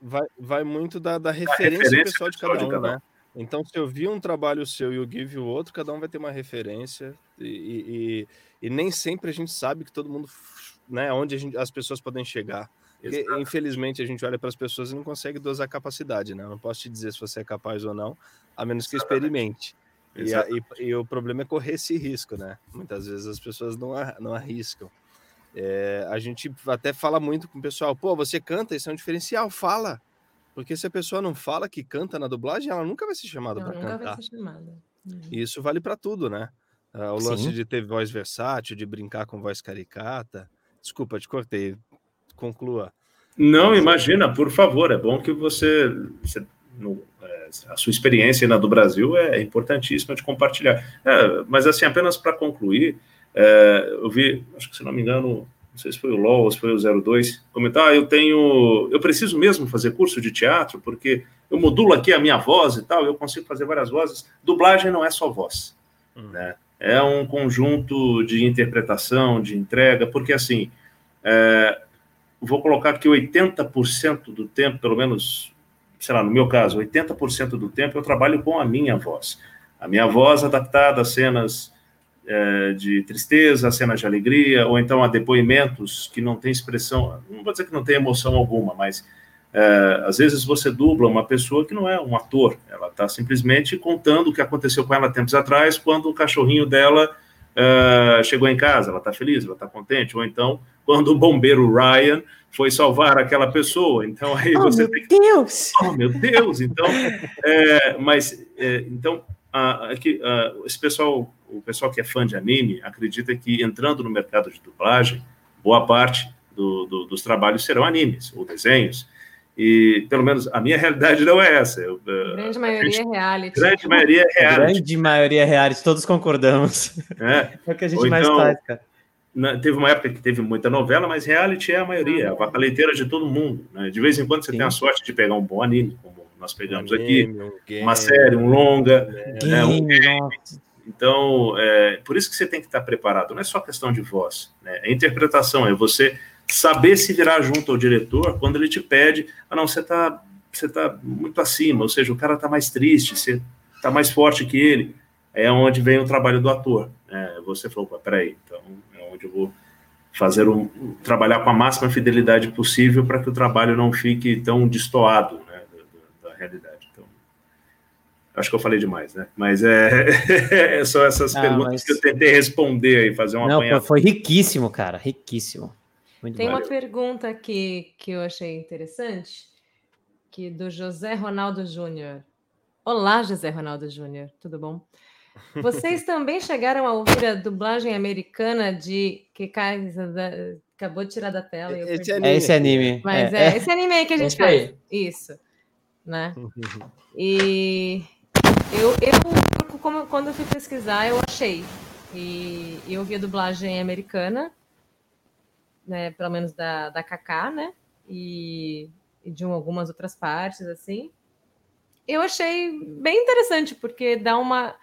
vai, vai muito da, da referência, referência pessoal de cada, de cada um, né? Então, se eu vi um trabalho seu e o Gui viu outro, cada um vai ter uma referência. E, e, e, nem sempre a gente sabe que todo mundo, né, onde gente, as pessoas podem chegar. Porque, infelizmente, a gente olha para as pessoas e não consegue dosar a capacidade, né? Eu não posso te dizer se você é capaz ou não, a menos que experimente. E, a, e, e, o problema é correr esse risco, né? Muitas vezes as pessoas não, não arriscam. É, a gente até fala muito com o pessoal, pô, você canta, isso é um diferencial, fala. Porque se a pessoa não fala que canta na dublagem, ela nunca vai ser chamada para cantar. Vai ser chamada. Uhum. Isso vale para tudo, né? Uh, o Sim. lance de ter voz versátil, de brincar com voz caricata. Desculpa, te cortei. Conclua. Não, imagina, por favor. É bom que você. você no, é, a sua experiência na do Brasil é importantíssima de compartilhar. É, mas, assim, apenas para concluir, é, eu vi, acho que se não me engano, não sei se foi o LOL ou se foi o 02, comentar, ah, eu tenho, eu preciso mesmo fazer curso de teatro, porque eu modulo aqui a minha voz e tal, eu consigo fazer várias vozes. Dublagem não é só voz, hum. né? É um conjunto de interpretação, de entrega, porque assim, é, vou colocar que 80% do tempo, pelo menos, sei lá, no meu caso, 80% do tempo eu trabalho com a minha voz. A minha voz adaptada a cenas é, de tristeza, cenas de alegria, ou então a depoimentos que não tem expressão, não vou dizer que não tem emoção alguma, mas é, às vezes você dubla uma pessoa que não é um ator, ela está simplesmente contando o que aconteceu com ela tempos atrás, quando o cachorrinho dela é, chegou em casa, ela está feliz, ela está contente, ou então quando o bombeiro Ryan foi salvar aquela pessoa, então aí oh, você tem que... Deus! Oh, meu Deus! Então, é, mas, é, então, aqui, esse pessoal o pessoal que é fã de anime acredita que entrando no mercado de dublagem, boa parte do, do, dos trabalhos serão animes ou desenhos. E pelo menos a minha realidade não é essa. Eu, grande maioria gente, é reality. Grande maioria é reality. Grande maioria é reality, todos concordamos. É, é o que a gente mais então, faz, cara. Na, teve uma época que teve muita novela, mas reality é a maioria, ah, a vaca leiteira de todo mundo. Né? De vez em quando você Sim. tem a sorte de pegar um bom anime, como nós pegamos um aqui, um game, uma série, um longa, né? um game, então, é, por isso que você tem que estar preparado. Não é só questão de voz, né? É interpretação, é você saber se virar junto ao diretor quando ele te pede, ah, não, você está você tá muito acima, ou seja, o cara está mais triste, você está mais forte que ele. É onde vem o trabalho do ator. Né? Você falou, peraí, então é onde eu vou fazer um, trabalhar com a máxima fidelidade possível para que o trabalho não fique tão destoado né, da, da realidade. Acho que eu falei demais, né? Mas é, é só essas ah, perguntas mas... que eu tentei responder aí, fazer uma Não, Foi riquíssimo, cara, riquíssimo. Muito Tem valeu. uma pergunta aqui que eu achei interessante, que do José Ronaldo Júnior. Olá, José Ronaldo Júnior, tudo bom? Vocês também chegaram a ouvir a dublagem americana de que acabou de tirar da tela. esse anime. É esse anime. Mas é, é, esse anime aí que a gente faz. Isso, né? E eu, eu como, quando eu fui pesquisar, eu achei. E eu vi a dublagem americana, né, pelo menos da, da Kaká, né? E, e de um, algumas outras partes, assim. Eu achei bem interessante, porque dá uma.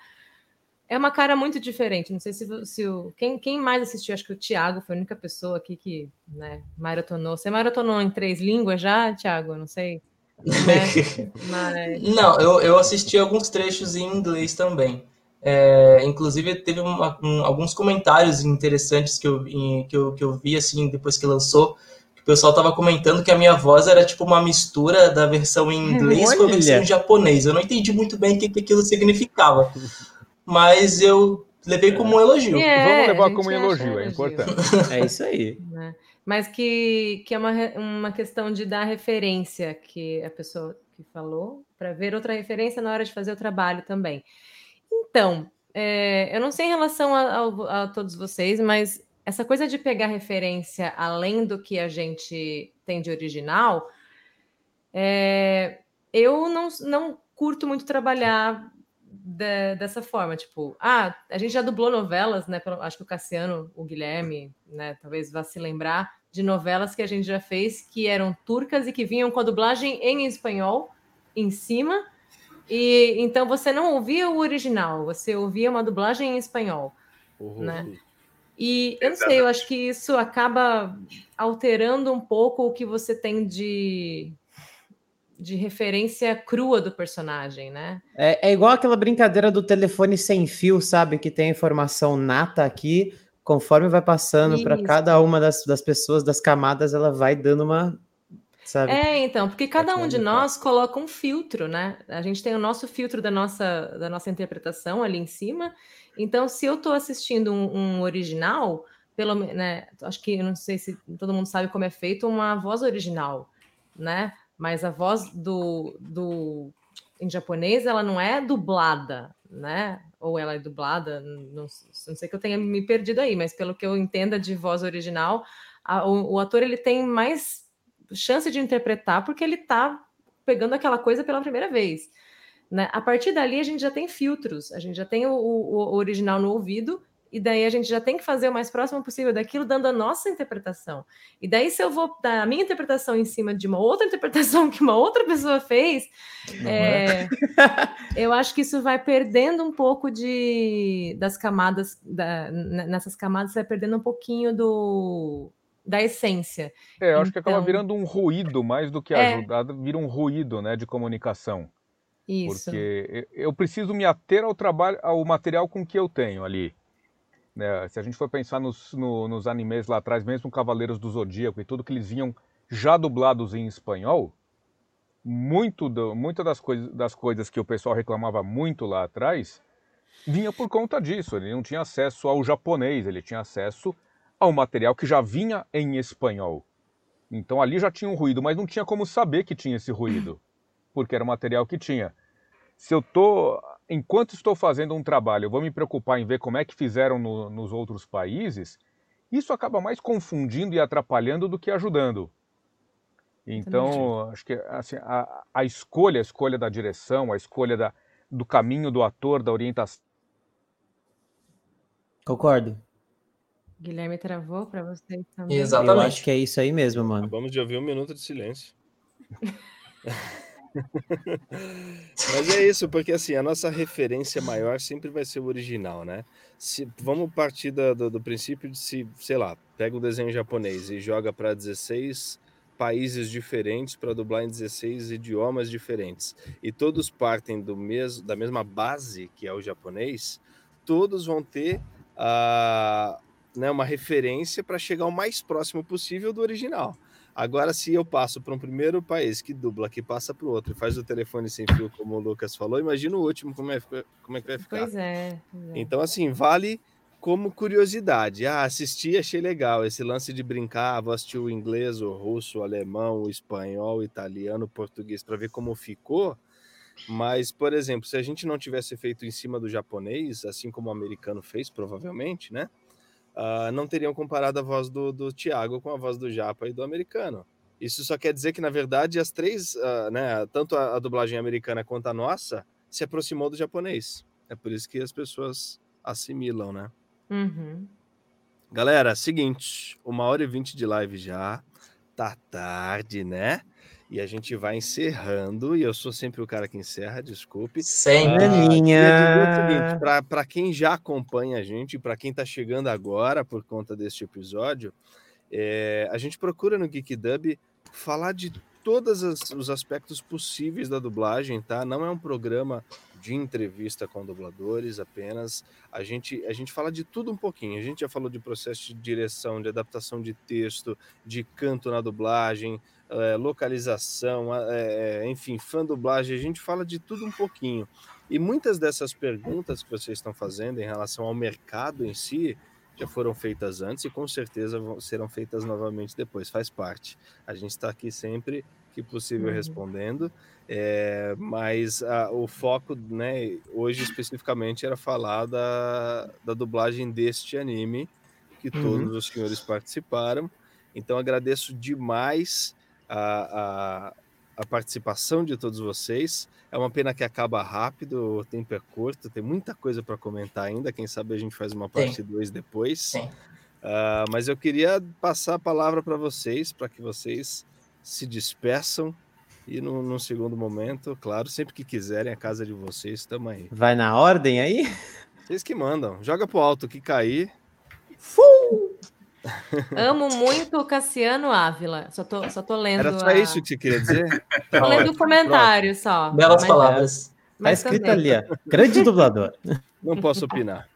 É uma cara muito diferente. Não sei se, se o. Quem, quem mais assistiu? Acho que o Thiago foi a única pessoa aqui que né, maratonou. Você maratonou em três línguas já, Thiago? Não sei. Né? Mas... Não, eu, eu assisti alguns trechos em inglês também. É, inclusive, teve uma, um, alguns comentários interessantes que eu, que, eu, que eu vi assim depois que lançou. O pessoal tava comentando que a minha voz era tipo uma mistura da versão em inglês Olha. com a versão em japonês. Eu não entendi muito bem o que, que aquilo significava. Mas eu levei como um elogio. É, Vamos levar como um elogio, é importante. É isso aí. Mas que, que é uma, uma questão de dar referência que a pessoa que falou, para ver outra referência na hora de fazer o trabalho também. Então, é, eu não sei em relação a, a, a, todos vocês, mas essa coisa de pegar referência além do que a gente tem de original, é, eu não, não curto muito trabalhar de, dessa forma, tipo, ah, a gente já dublou novelas, né? Acho que o Cassiano, o Guilherme, né, talvez vá se lembrar de novelas que a gente já fez que eram turcas e que vinham com a dublagem em espanhol em cima e então você não ouvia o original, você ouvia uma dublagem em espanhol, uhum. né? E eu não sei, eu acho que isso acaba alterando um pouco o que você tem de, de referência crua do personagem, né? É, é igual aquela brincadeira do telefone sem fio, sabe? Que tem informação nata aqui, conforme vai passando para cada uma das, das pessoas, das camadas, ela vai dando uma Sabe? É, então, porque cada um de nós coloca um filtro, né? A gente tem o nosso filtro da nossa, da nossa interpretação ali em cima. Então, se eu estou assistindo um, um, original, pelo né, acho que não sei se todo mundo sabe como é feito uma voz original, né? Mas a voz do, do em japonês ela não é dublada, né? Ou ela é dublada, não, não sei que eu tenha me perdido aí, mas pelo que eu entenda de voz original, a, o, o ator ele tem mais chance de interpretar porque ele está pegando aquela coisa pela primeira vez. Né? A partir dali, a gente já tem filtros, a gente já tem o, o, o, original no ouvido, e daí a gente já tem que fazer o mais próximo possível daquilo, dando a nossa interpretação. E daí, se eu vou dar a minha interpretação em cima de uma outra interpretação que uma outra pessoa fez, é, é. eu acho que isso vai perdendo um pouco de das camadas, da, nessas camadas, vai perdendo um pouquinho do, da essência. É, eu acho que acaba então virando um ruído mais do que é. ajudar, vira um ruído, né, de comunicação. Isso. Porque eu preciso me ater ao trabalho, ao material com que eu tenho ali. Né? Se a gente for pensar nos, no, nos animes lá atrás, mesmo Cavaleiros do Zodíaco e tudo que eles vinham já dublados em espanhol, muito do, muitas das, coisa, das coisas que o pessoal reclamava muito lá atrás vinha por conta disso. Ele não tinha acesso ao japonês, ele tinha acesso ao material que já vinha em espanhol. Então ali já tinha um ruído, mas não tinha como saber que tinha esse ruído, porque era o material que tinha. Se eu tô, enquanto estou fazendo um trabalho, eu vou me preocupar em ver como é que fizeram no, nos outros países, isso acaba mais confundindo e atrapalhando do que ajudando. Então, acho que assim, a, a escolha, a escolha da direção, a escolha da, do caminho do ator, da orientação. Concordo. Guilherme travou para vocês também. Exatamente. Eu acho que é isso aí mesmo, mano. Vamos de ouvir um minuto de silêncio. Mas é isso, porque assim, a nossa referência maior sempre vai ser o original, né? Se, vamos partir do, do, do princípio de se, sei lá, pega o desenho japonês e joga para 16 países diferentes para dublar em 16 idiomas diferentes e todos partem do mesmo da mesma base que é o japonês, todos vão ter a, né, uma referência para chegar o mais próximo possível do original. Agora, se eu passo para um primeiro país que dubla, que passa para o outro e faz o telefone sem fio, como o Lucas falou, imagina o último como é, como é que vai ficar. Pois é, pois é. Então, assim, vale como curiosidade. Ah, assisti, achei legal. Esse lance de brincar, vou assistir o inglês, o russo, o alemão, o espanhol, o italiano, o português, para ver como ficou. Mas, por exemplo, se a gente não tivesse feito em cima do japonês, assim como o americano fez, provavelmente, né? Uh, não teriam comparado a voz do, do Tiago com a voz do Japa e do americano. Isso só quer dizer que, na verdade, as três, uh, né, tanto a, a, dublagem americana quanto a nossa, se aproximou do japonês. É por isso que as pessoas assimilam, né? Uhum. Galera, seguinte, uma hora e vinte de live já, tá tarde, né? E a gente vai encerrando, e eu sou sempre o cara que encerra, desculpe. Sempre. Ah, para quem já acompanha a gente, para quem está chegando agora por conta deste episódio, é, a gente procura no Geek Dub falar de todos os aspectos possíveis da dublagem, tá? Não é um programa de entrevista com dubladores apenas. A gente, a gente fala de tudo um pouquinho. A gente já falou de processo de direção, de adaptação de texto, de canto na dublagem, é, localização, é, enfim, fã dublagem. A gente fala de tudo um pouquinho. E muitas dessas perguntas que vocês estão fazendo em relação ao mercado em si já foram feitas antes e com certeza serão feitas novamente depois. Faz parte. A gente está aqui sempre que possível uhum. respondendo, é, mas a, o foco, né, hoje especificamente era falar da, da dublagem deste anime que uhum. todos os senhores participaram. Então agradeço demais a, a a participação de todos vocês. É uma pena que acaba rápido, o tempo é curto, tem muita coisa para comentar ainda. Quem sabe a gente faz uma parte 2 depois. Uh, mas eu queria passar a palavra para vocês, para que vocês se despeçam. E no, num segundo momento, claro, sempre que quiserem, a casa de vocês, estamos aí. Vai na ordem aí? Vocês que mandam. Joga pro alto que cair. Fum! Amo muito o Cassiano Ávila. Só tô, só tô lendo. Era só a... isso que você queria dizer? tô tá lendo o comentário só. Belas mas, palavras. Mas tá escrito ali, ó. Grande dublador. Não posso opinar.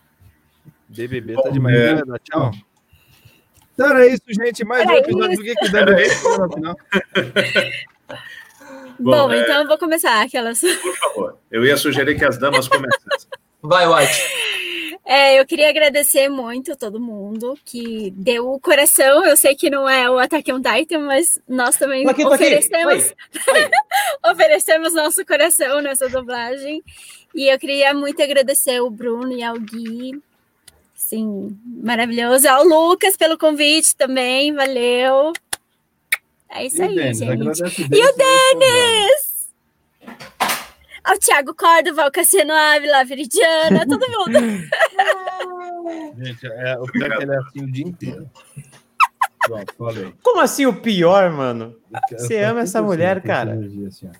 BBB tá demais. É. Tchau. Então era isso, gente. Mais um episódio do que que deve no final. Bom, Bom é... então eu vou começar aquelas. Por favor. Eu ia sugerir que as damas começassem. Vai, White. É, eu queria agradecer muito a todo mundo que deu o coração. Eu sei que não é o Attack on Titan, mas nós também aqui, oferecemos, oferecemos nosso coração nessa dublagem. E eu queria muito agradecer o Bruno e ao Gui. Sim, maravilhoso. Ao Lucas pelo convite também, valeu. É isso e aí, Dennis, gente. E o Denis! ao Thiago Córdova, ao Cassiano Ávila, a Viridiana, todo mundo. Gente, é, o pior é que ele é assim o dia inteiro. Pronto, falei. Como assim o pior, mano? Você ama essa mulher, cara? Assim,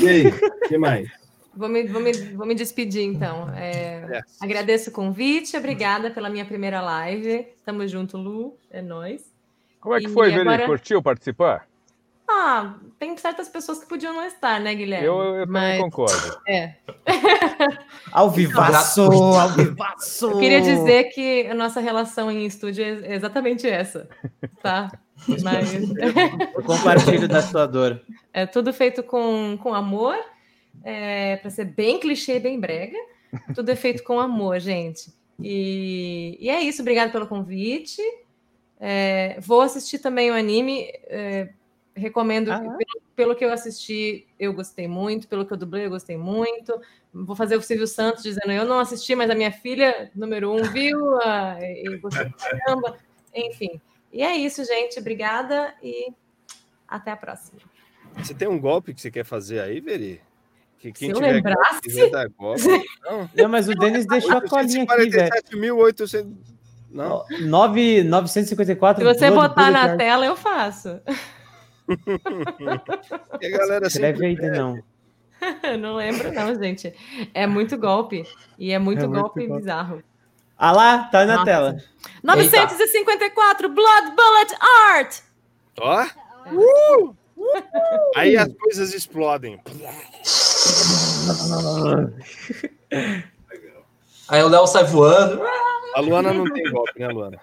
e aí, o que mais? Vou me, vou, me, vou me despedir, então. É, Agradeço o convite, obrigada pela minha primeira live. Tamo junto, Lu, é nóis. Como é que e foi, agora... Curtiu participar? Ah, tem certas pessoas que podiam não estar, né, Guilherme? Eu, eu Mas... também concordo. É. ao vivaço, ao vivaço! Eu queria dizer que a nossa relação em estúdio é exatamente essa, tá? Mas... Eu compartilho da sua dor. É tudo feito com, com amor, é, para ser bem clichê, bem brega. Tudo é feito com amor, gente. E, e é isso, obrigado pelo convite. É, vou assistir também o anime. É, Recomendo, ah, pelo, pelo, que eu assisti, eu gostei muito, pelo que eu dublei, eu gostei muito. Vou fazer o Silvio Santos dizendo: eu não assisti, mas a minha filha, número um, viu ah, e gostou caramba. Enfim. E é isso, gente. Obrigada e até a próxima. Você tem um golpe que você quer fazer aí, Veri? Que quem Se eu lembrasse. Golpe, não. não, mas o Denis deixou a colinha aqui, velho. 47.800. Não. 9, 954. Se você botar na tela, eu faço e a galera sempre aí, não. não lembro, não, gente. É muito golpe. E é muito, é muito golpe, golpe, bizarro. Ah lá, tá na Nossa. tela. 954, Eita. Blood Bullet Art! Ó! Uh! Aí as coisas explodem. Aí o Léo sai voando. A Luana não tem golpe, né, Luana?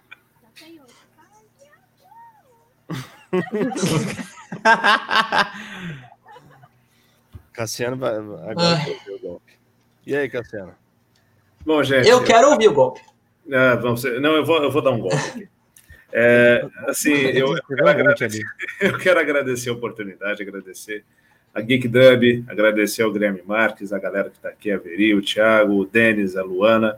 Cassiano vai agora o golpe. E aí, Cassiano? Bom, gente. Eu quero ouvir o golpe. É, vamos, não, eu vou, eu vou dar um golpe aqui. É, assim, eu, eu, quero agradecer, eu quero agradecer a oportunidade, agradecer a Geek Dub, agradecer ao Guilherme Marques, a galera que está aqui, a Veri, o Thiago, o Denis, a Luana,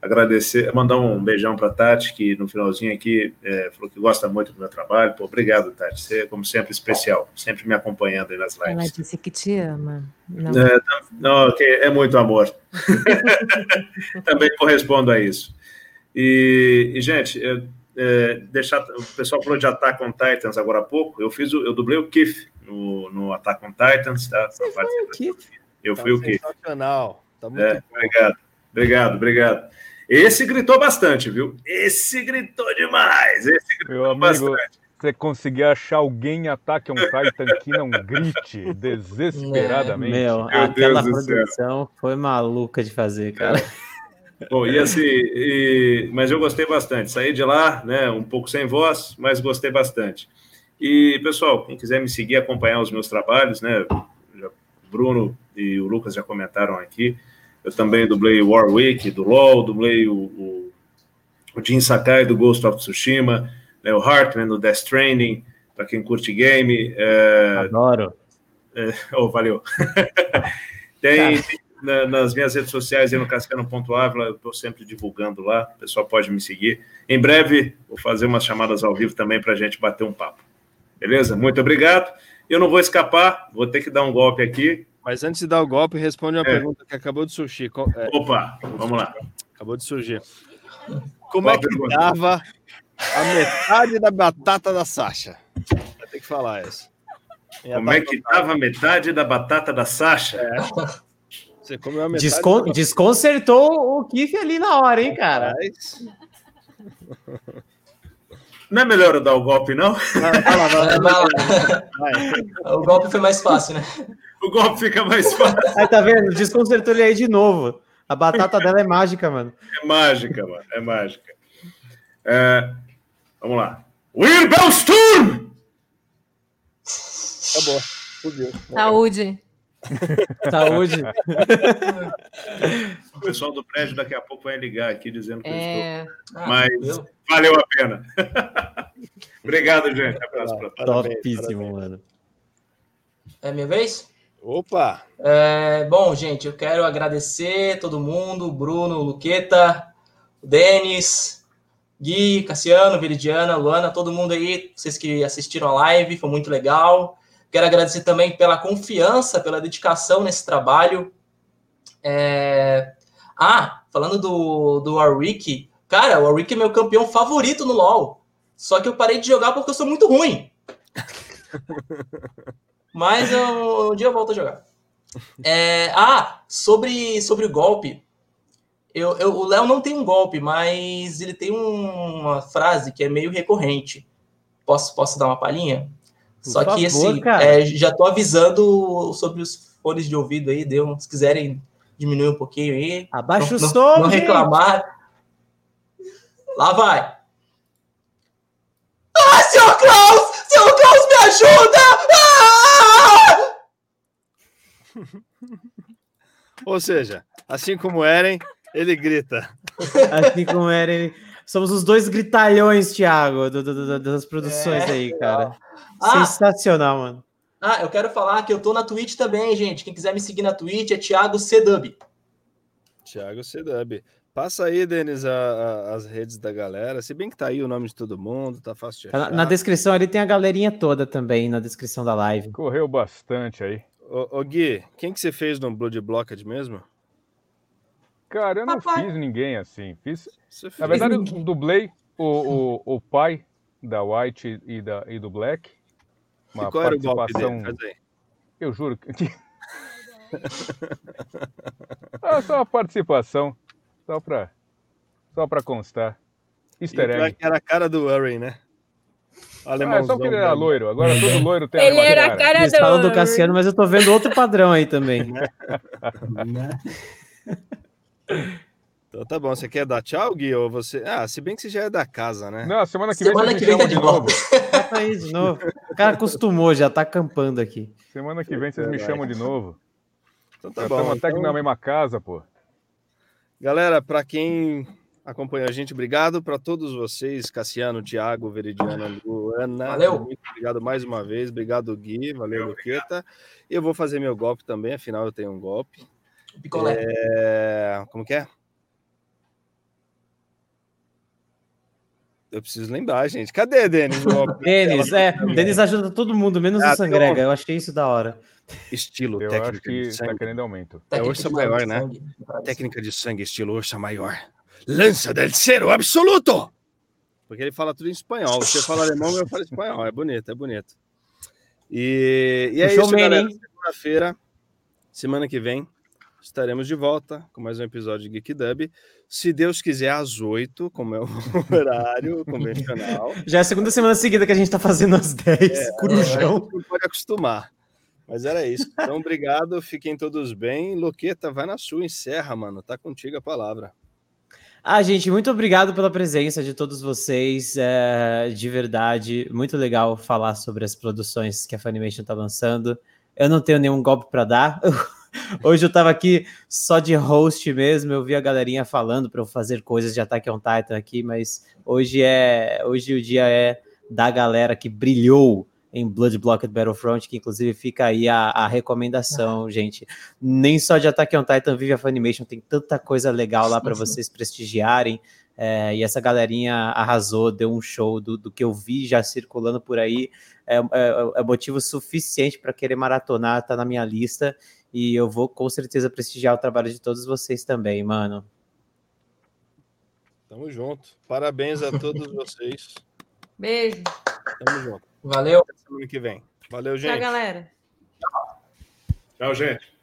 agradecer, mandar um beijão para a Tati, que no finalzinho aqui é, falou que gosta muito do meu trabalho. Pô, obrigado, Tati. Você é, como sempre, especial, sempre me acompanhando aí nas lives. Ela disse que te ama. Não, é, não é muito amor. Também correspondo a isso. E, e gente, é, é, deixar, o pessoal falou de Attack on Titans agora há pouco. Eu fiz, o, eu dublei o Kif no, no Attack on Titans, tá? Você foi o Kif? Eu tá fui o Kif. Sensacional. Tá muito é, obrigado, obrigado, obrigado. Esse gritou bastante, viu? Esse gritou demais. Esse gritou meu amigo, bastante. você conseguir achar alguém em ataque a um Titan que não grite desesperadamente. Meu, Meu aquela produção foi maluca de fazer, cara. Bom, e assim, e... mas eu gostei bastante. Saí de lá, né, um pouco sem voz, mas gostei bastante. E, pessoal, quem quiser me seguir, acompanhar os meus trabalhos, né, o Bruno e o Lucas já comentaram aqui, eu também dublei o Warwick, do LoL, dublei o, o, o Jin Sakai, do Ghost of Tsushima, né, o Hartman, do Death Stranding, para quem curte game. É... Adoro. É... Oh, valeu. tem, na, nas minhas redes sociais, aí no cascano.ávila, eu estou sempre divulgando lá, o pessoal pode me seguir. Em breve, vou fazer umas chamadas ao vivo também para a gente bater um papo. Beleza? Muito obrigado. Eu não vou escapar, vou ter que dar um golpe aqui. Mas antes de dar o golpe, responde uma é. pergunta que acabou de surgir. É... Opa, vamos lá. Acabou de surgir. Como Qual é que dava a metade da batata da Sasha? Vai ter que falar essa. Como é que estava a metade da batata da Sasha? É. Você comeu a metade. Descon da... Desconcertou o Kiff ali na hora, hein, cara? Não é melhor eu dar o golpe, não? O golpe foi mais fácil, né? O golpe fica mais fácil. Aí tá vendo? Desconcertou ele aí de novo. A batata dela é mágica, mano. É mágica, mano. É mágica. É... Vamos lá. Wirbelsturm! Acabou. Fudeu. Saúde. Saúde. o pessoal do prédio daqui a pouco vai ligar aqui dizendo que é... eu estou. Mas ah, valeu a pena. Obrigado, gente. Abraço para todos. Topíssimo, mano. É minha vez? Opa! É, bom, gente, eu quero agradecer todo mundo, Bruno, Luqueta, Denis, Gui, Cassiano, Viridiana, Luana, todo mundo aí, vocês que assistiram a live, foi muito legal. Quero agradecer também pela confiança, pela dedicação nesse trabalho. É... Ah, falando do, do Warwick, cara, o Warwick é meu campeão favorito no LoL. Só que eu parei de jogar porque eu sou muito ruim. Mas eu, um dia eu volto a jogar. É... Ah, sobre, sobre o golpe. Eu, eu, o Léo não tem um golpe, mas ele tem uma frase que é meio recorrente. Posso, posso dar uma palhinha? Só que, assim, é, já tô avisando sobre os fones de ouvido aí, deu, se quiserem diminuir um pouquinho aí. Abaixa não, o som, Não reclamar. Lá vai. Ah, seu Klaus! Seu Klaus, me ajuda! Ah! Ou seja, assim como Eren, ele grita. Assim como Eren... Somos os dois gritalhões, Thiago, do, do, do, das produções é, aí, cara. Ah, Sensacional, mano. Ah, eu quero falar que eu tô na Twitch também, gente. Quem quiser me seguir na Twitch é Thiago Cdub. Thiago Cdub. Passa aí, Denis, a, a, as redes da galera. Se bem que tá aí o nome de todo mundo, tá fácil de achar. Na, na descrição ali tem a galerinha toda também, na descrição da live. Correu bastante aí. Ô, ô Gui, quem que você fez no Blood Blocked mesmo? Cara, eu não Papai. fiz ninguém assim. Fiz... Na verdade, eu dublei o, o, o pai da White e, da, e do Black. Uma e qual era o golpe dele? Eu juro que. ah, só uma participação. Só pra, só pra constar. Easter egg. Era a cara do Urray, né? Alemãozão, ah, é só que ele era loiro. Agora todo loiro tem Ele era a cara, do... falam do Cassiano, mas eu tô vendo outro padrão aí também. Então tá bom, você quer dar tchau, Gui? Ou você. Ah, se bem que você já é da casa, né? Não, semana que semana vem você que me chama tá de novo. Tá aí de novo. O cara acostumou, já tá acampando aqui. Semana que vem vocês me chamam de novo. Então tá já bom. Estamos até então... na mesma casa, pô. Galera, para quem acompanha a gente, obrigado para todos vocês, Cassiano, Thiago, Veridiana, Luana. Valeu. Muito obrigado mais uma vez. Obrigado, Gui. Valeu, Luqueta. Eu vou fazer meu golpe também, afinal eu tenho um golpe. Picolé. É... Como que é? Eu preciso lembrar, gente. Cadê Denis? Denis, é. Denis ajuda todo mundo, menos ah, o Sangrega. Então... Eu achei isso da hora. Estilo, eu técnica acho que de sangue. Tá querendo aumento. É ursa maior, né? Técnica de sangue, estilo ursa maior. Lança del cero absoluto! Porque ele fala tudo em espanhol. Você fala alemão, eu falo espanhol. É bonito, é bonito. E, e é isso, galera. Segunda-feira, semana que vem, estaremos de volta com mais um episódio de Geek Dub. Se Deus quiser, às oito, como é o horário convencional. Já é a segunda semana seguida que a gente está fazendo às dez. É, Corujão. É, pode acostumar. Mas era isso. Então, obrigado. Fiquem todos bem. Loqueta, vai na sua, encerra, mano. Tá contigo a palavra. Ah, gente, muito obrigado pela presença de todos vocês. É, de verdade, muito legal falar sobre as produções que a Funimation está lançando. Eu não tenho nenhum golpe para dar. Hoje eu estava aqui só de host mesmo. Eu vi a galerinha falando para eu fazer coisas de Attack on Titan aqui, mas hoje é hoje o dia é da galera que brilhou em Blood Blocked Battlefront, que inclusive fica aí a, a recomendação, ah. gente. Nem só de Attack on Titan vive a Funimation, tem tanta coisa legal lá para vocês prestigiarem. É, e essa galerinha arrasou, deu um show do, do que eu vi já circulando por aí. É, é, é motivo suficiente para querer maratonar, tá na minha lista. E eu vou com certeza prestigiar o trabalho de todos vocês também, mano. Tamo junto. Parabéns a todos vocês. Beijo. Tamo junto. Valeu. Até semana que vem. Valeu, gente. Tchau, galera. Tchau, gente.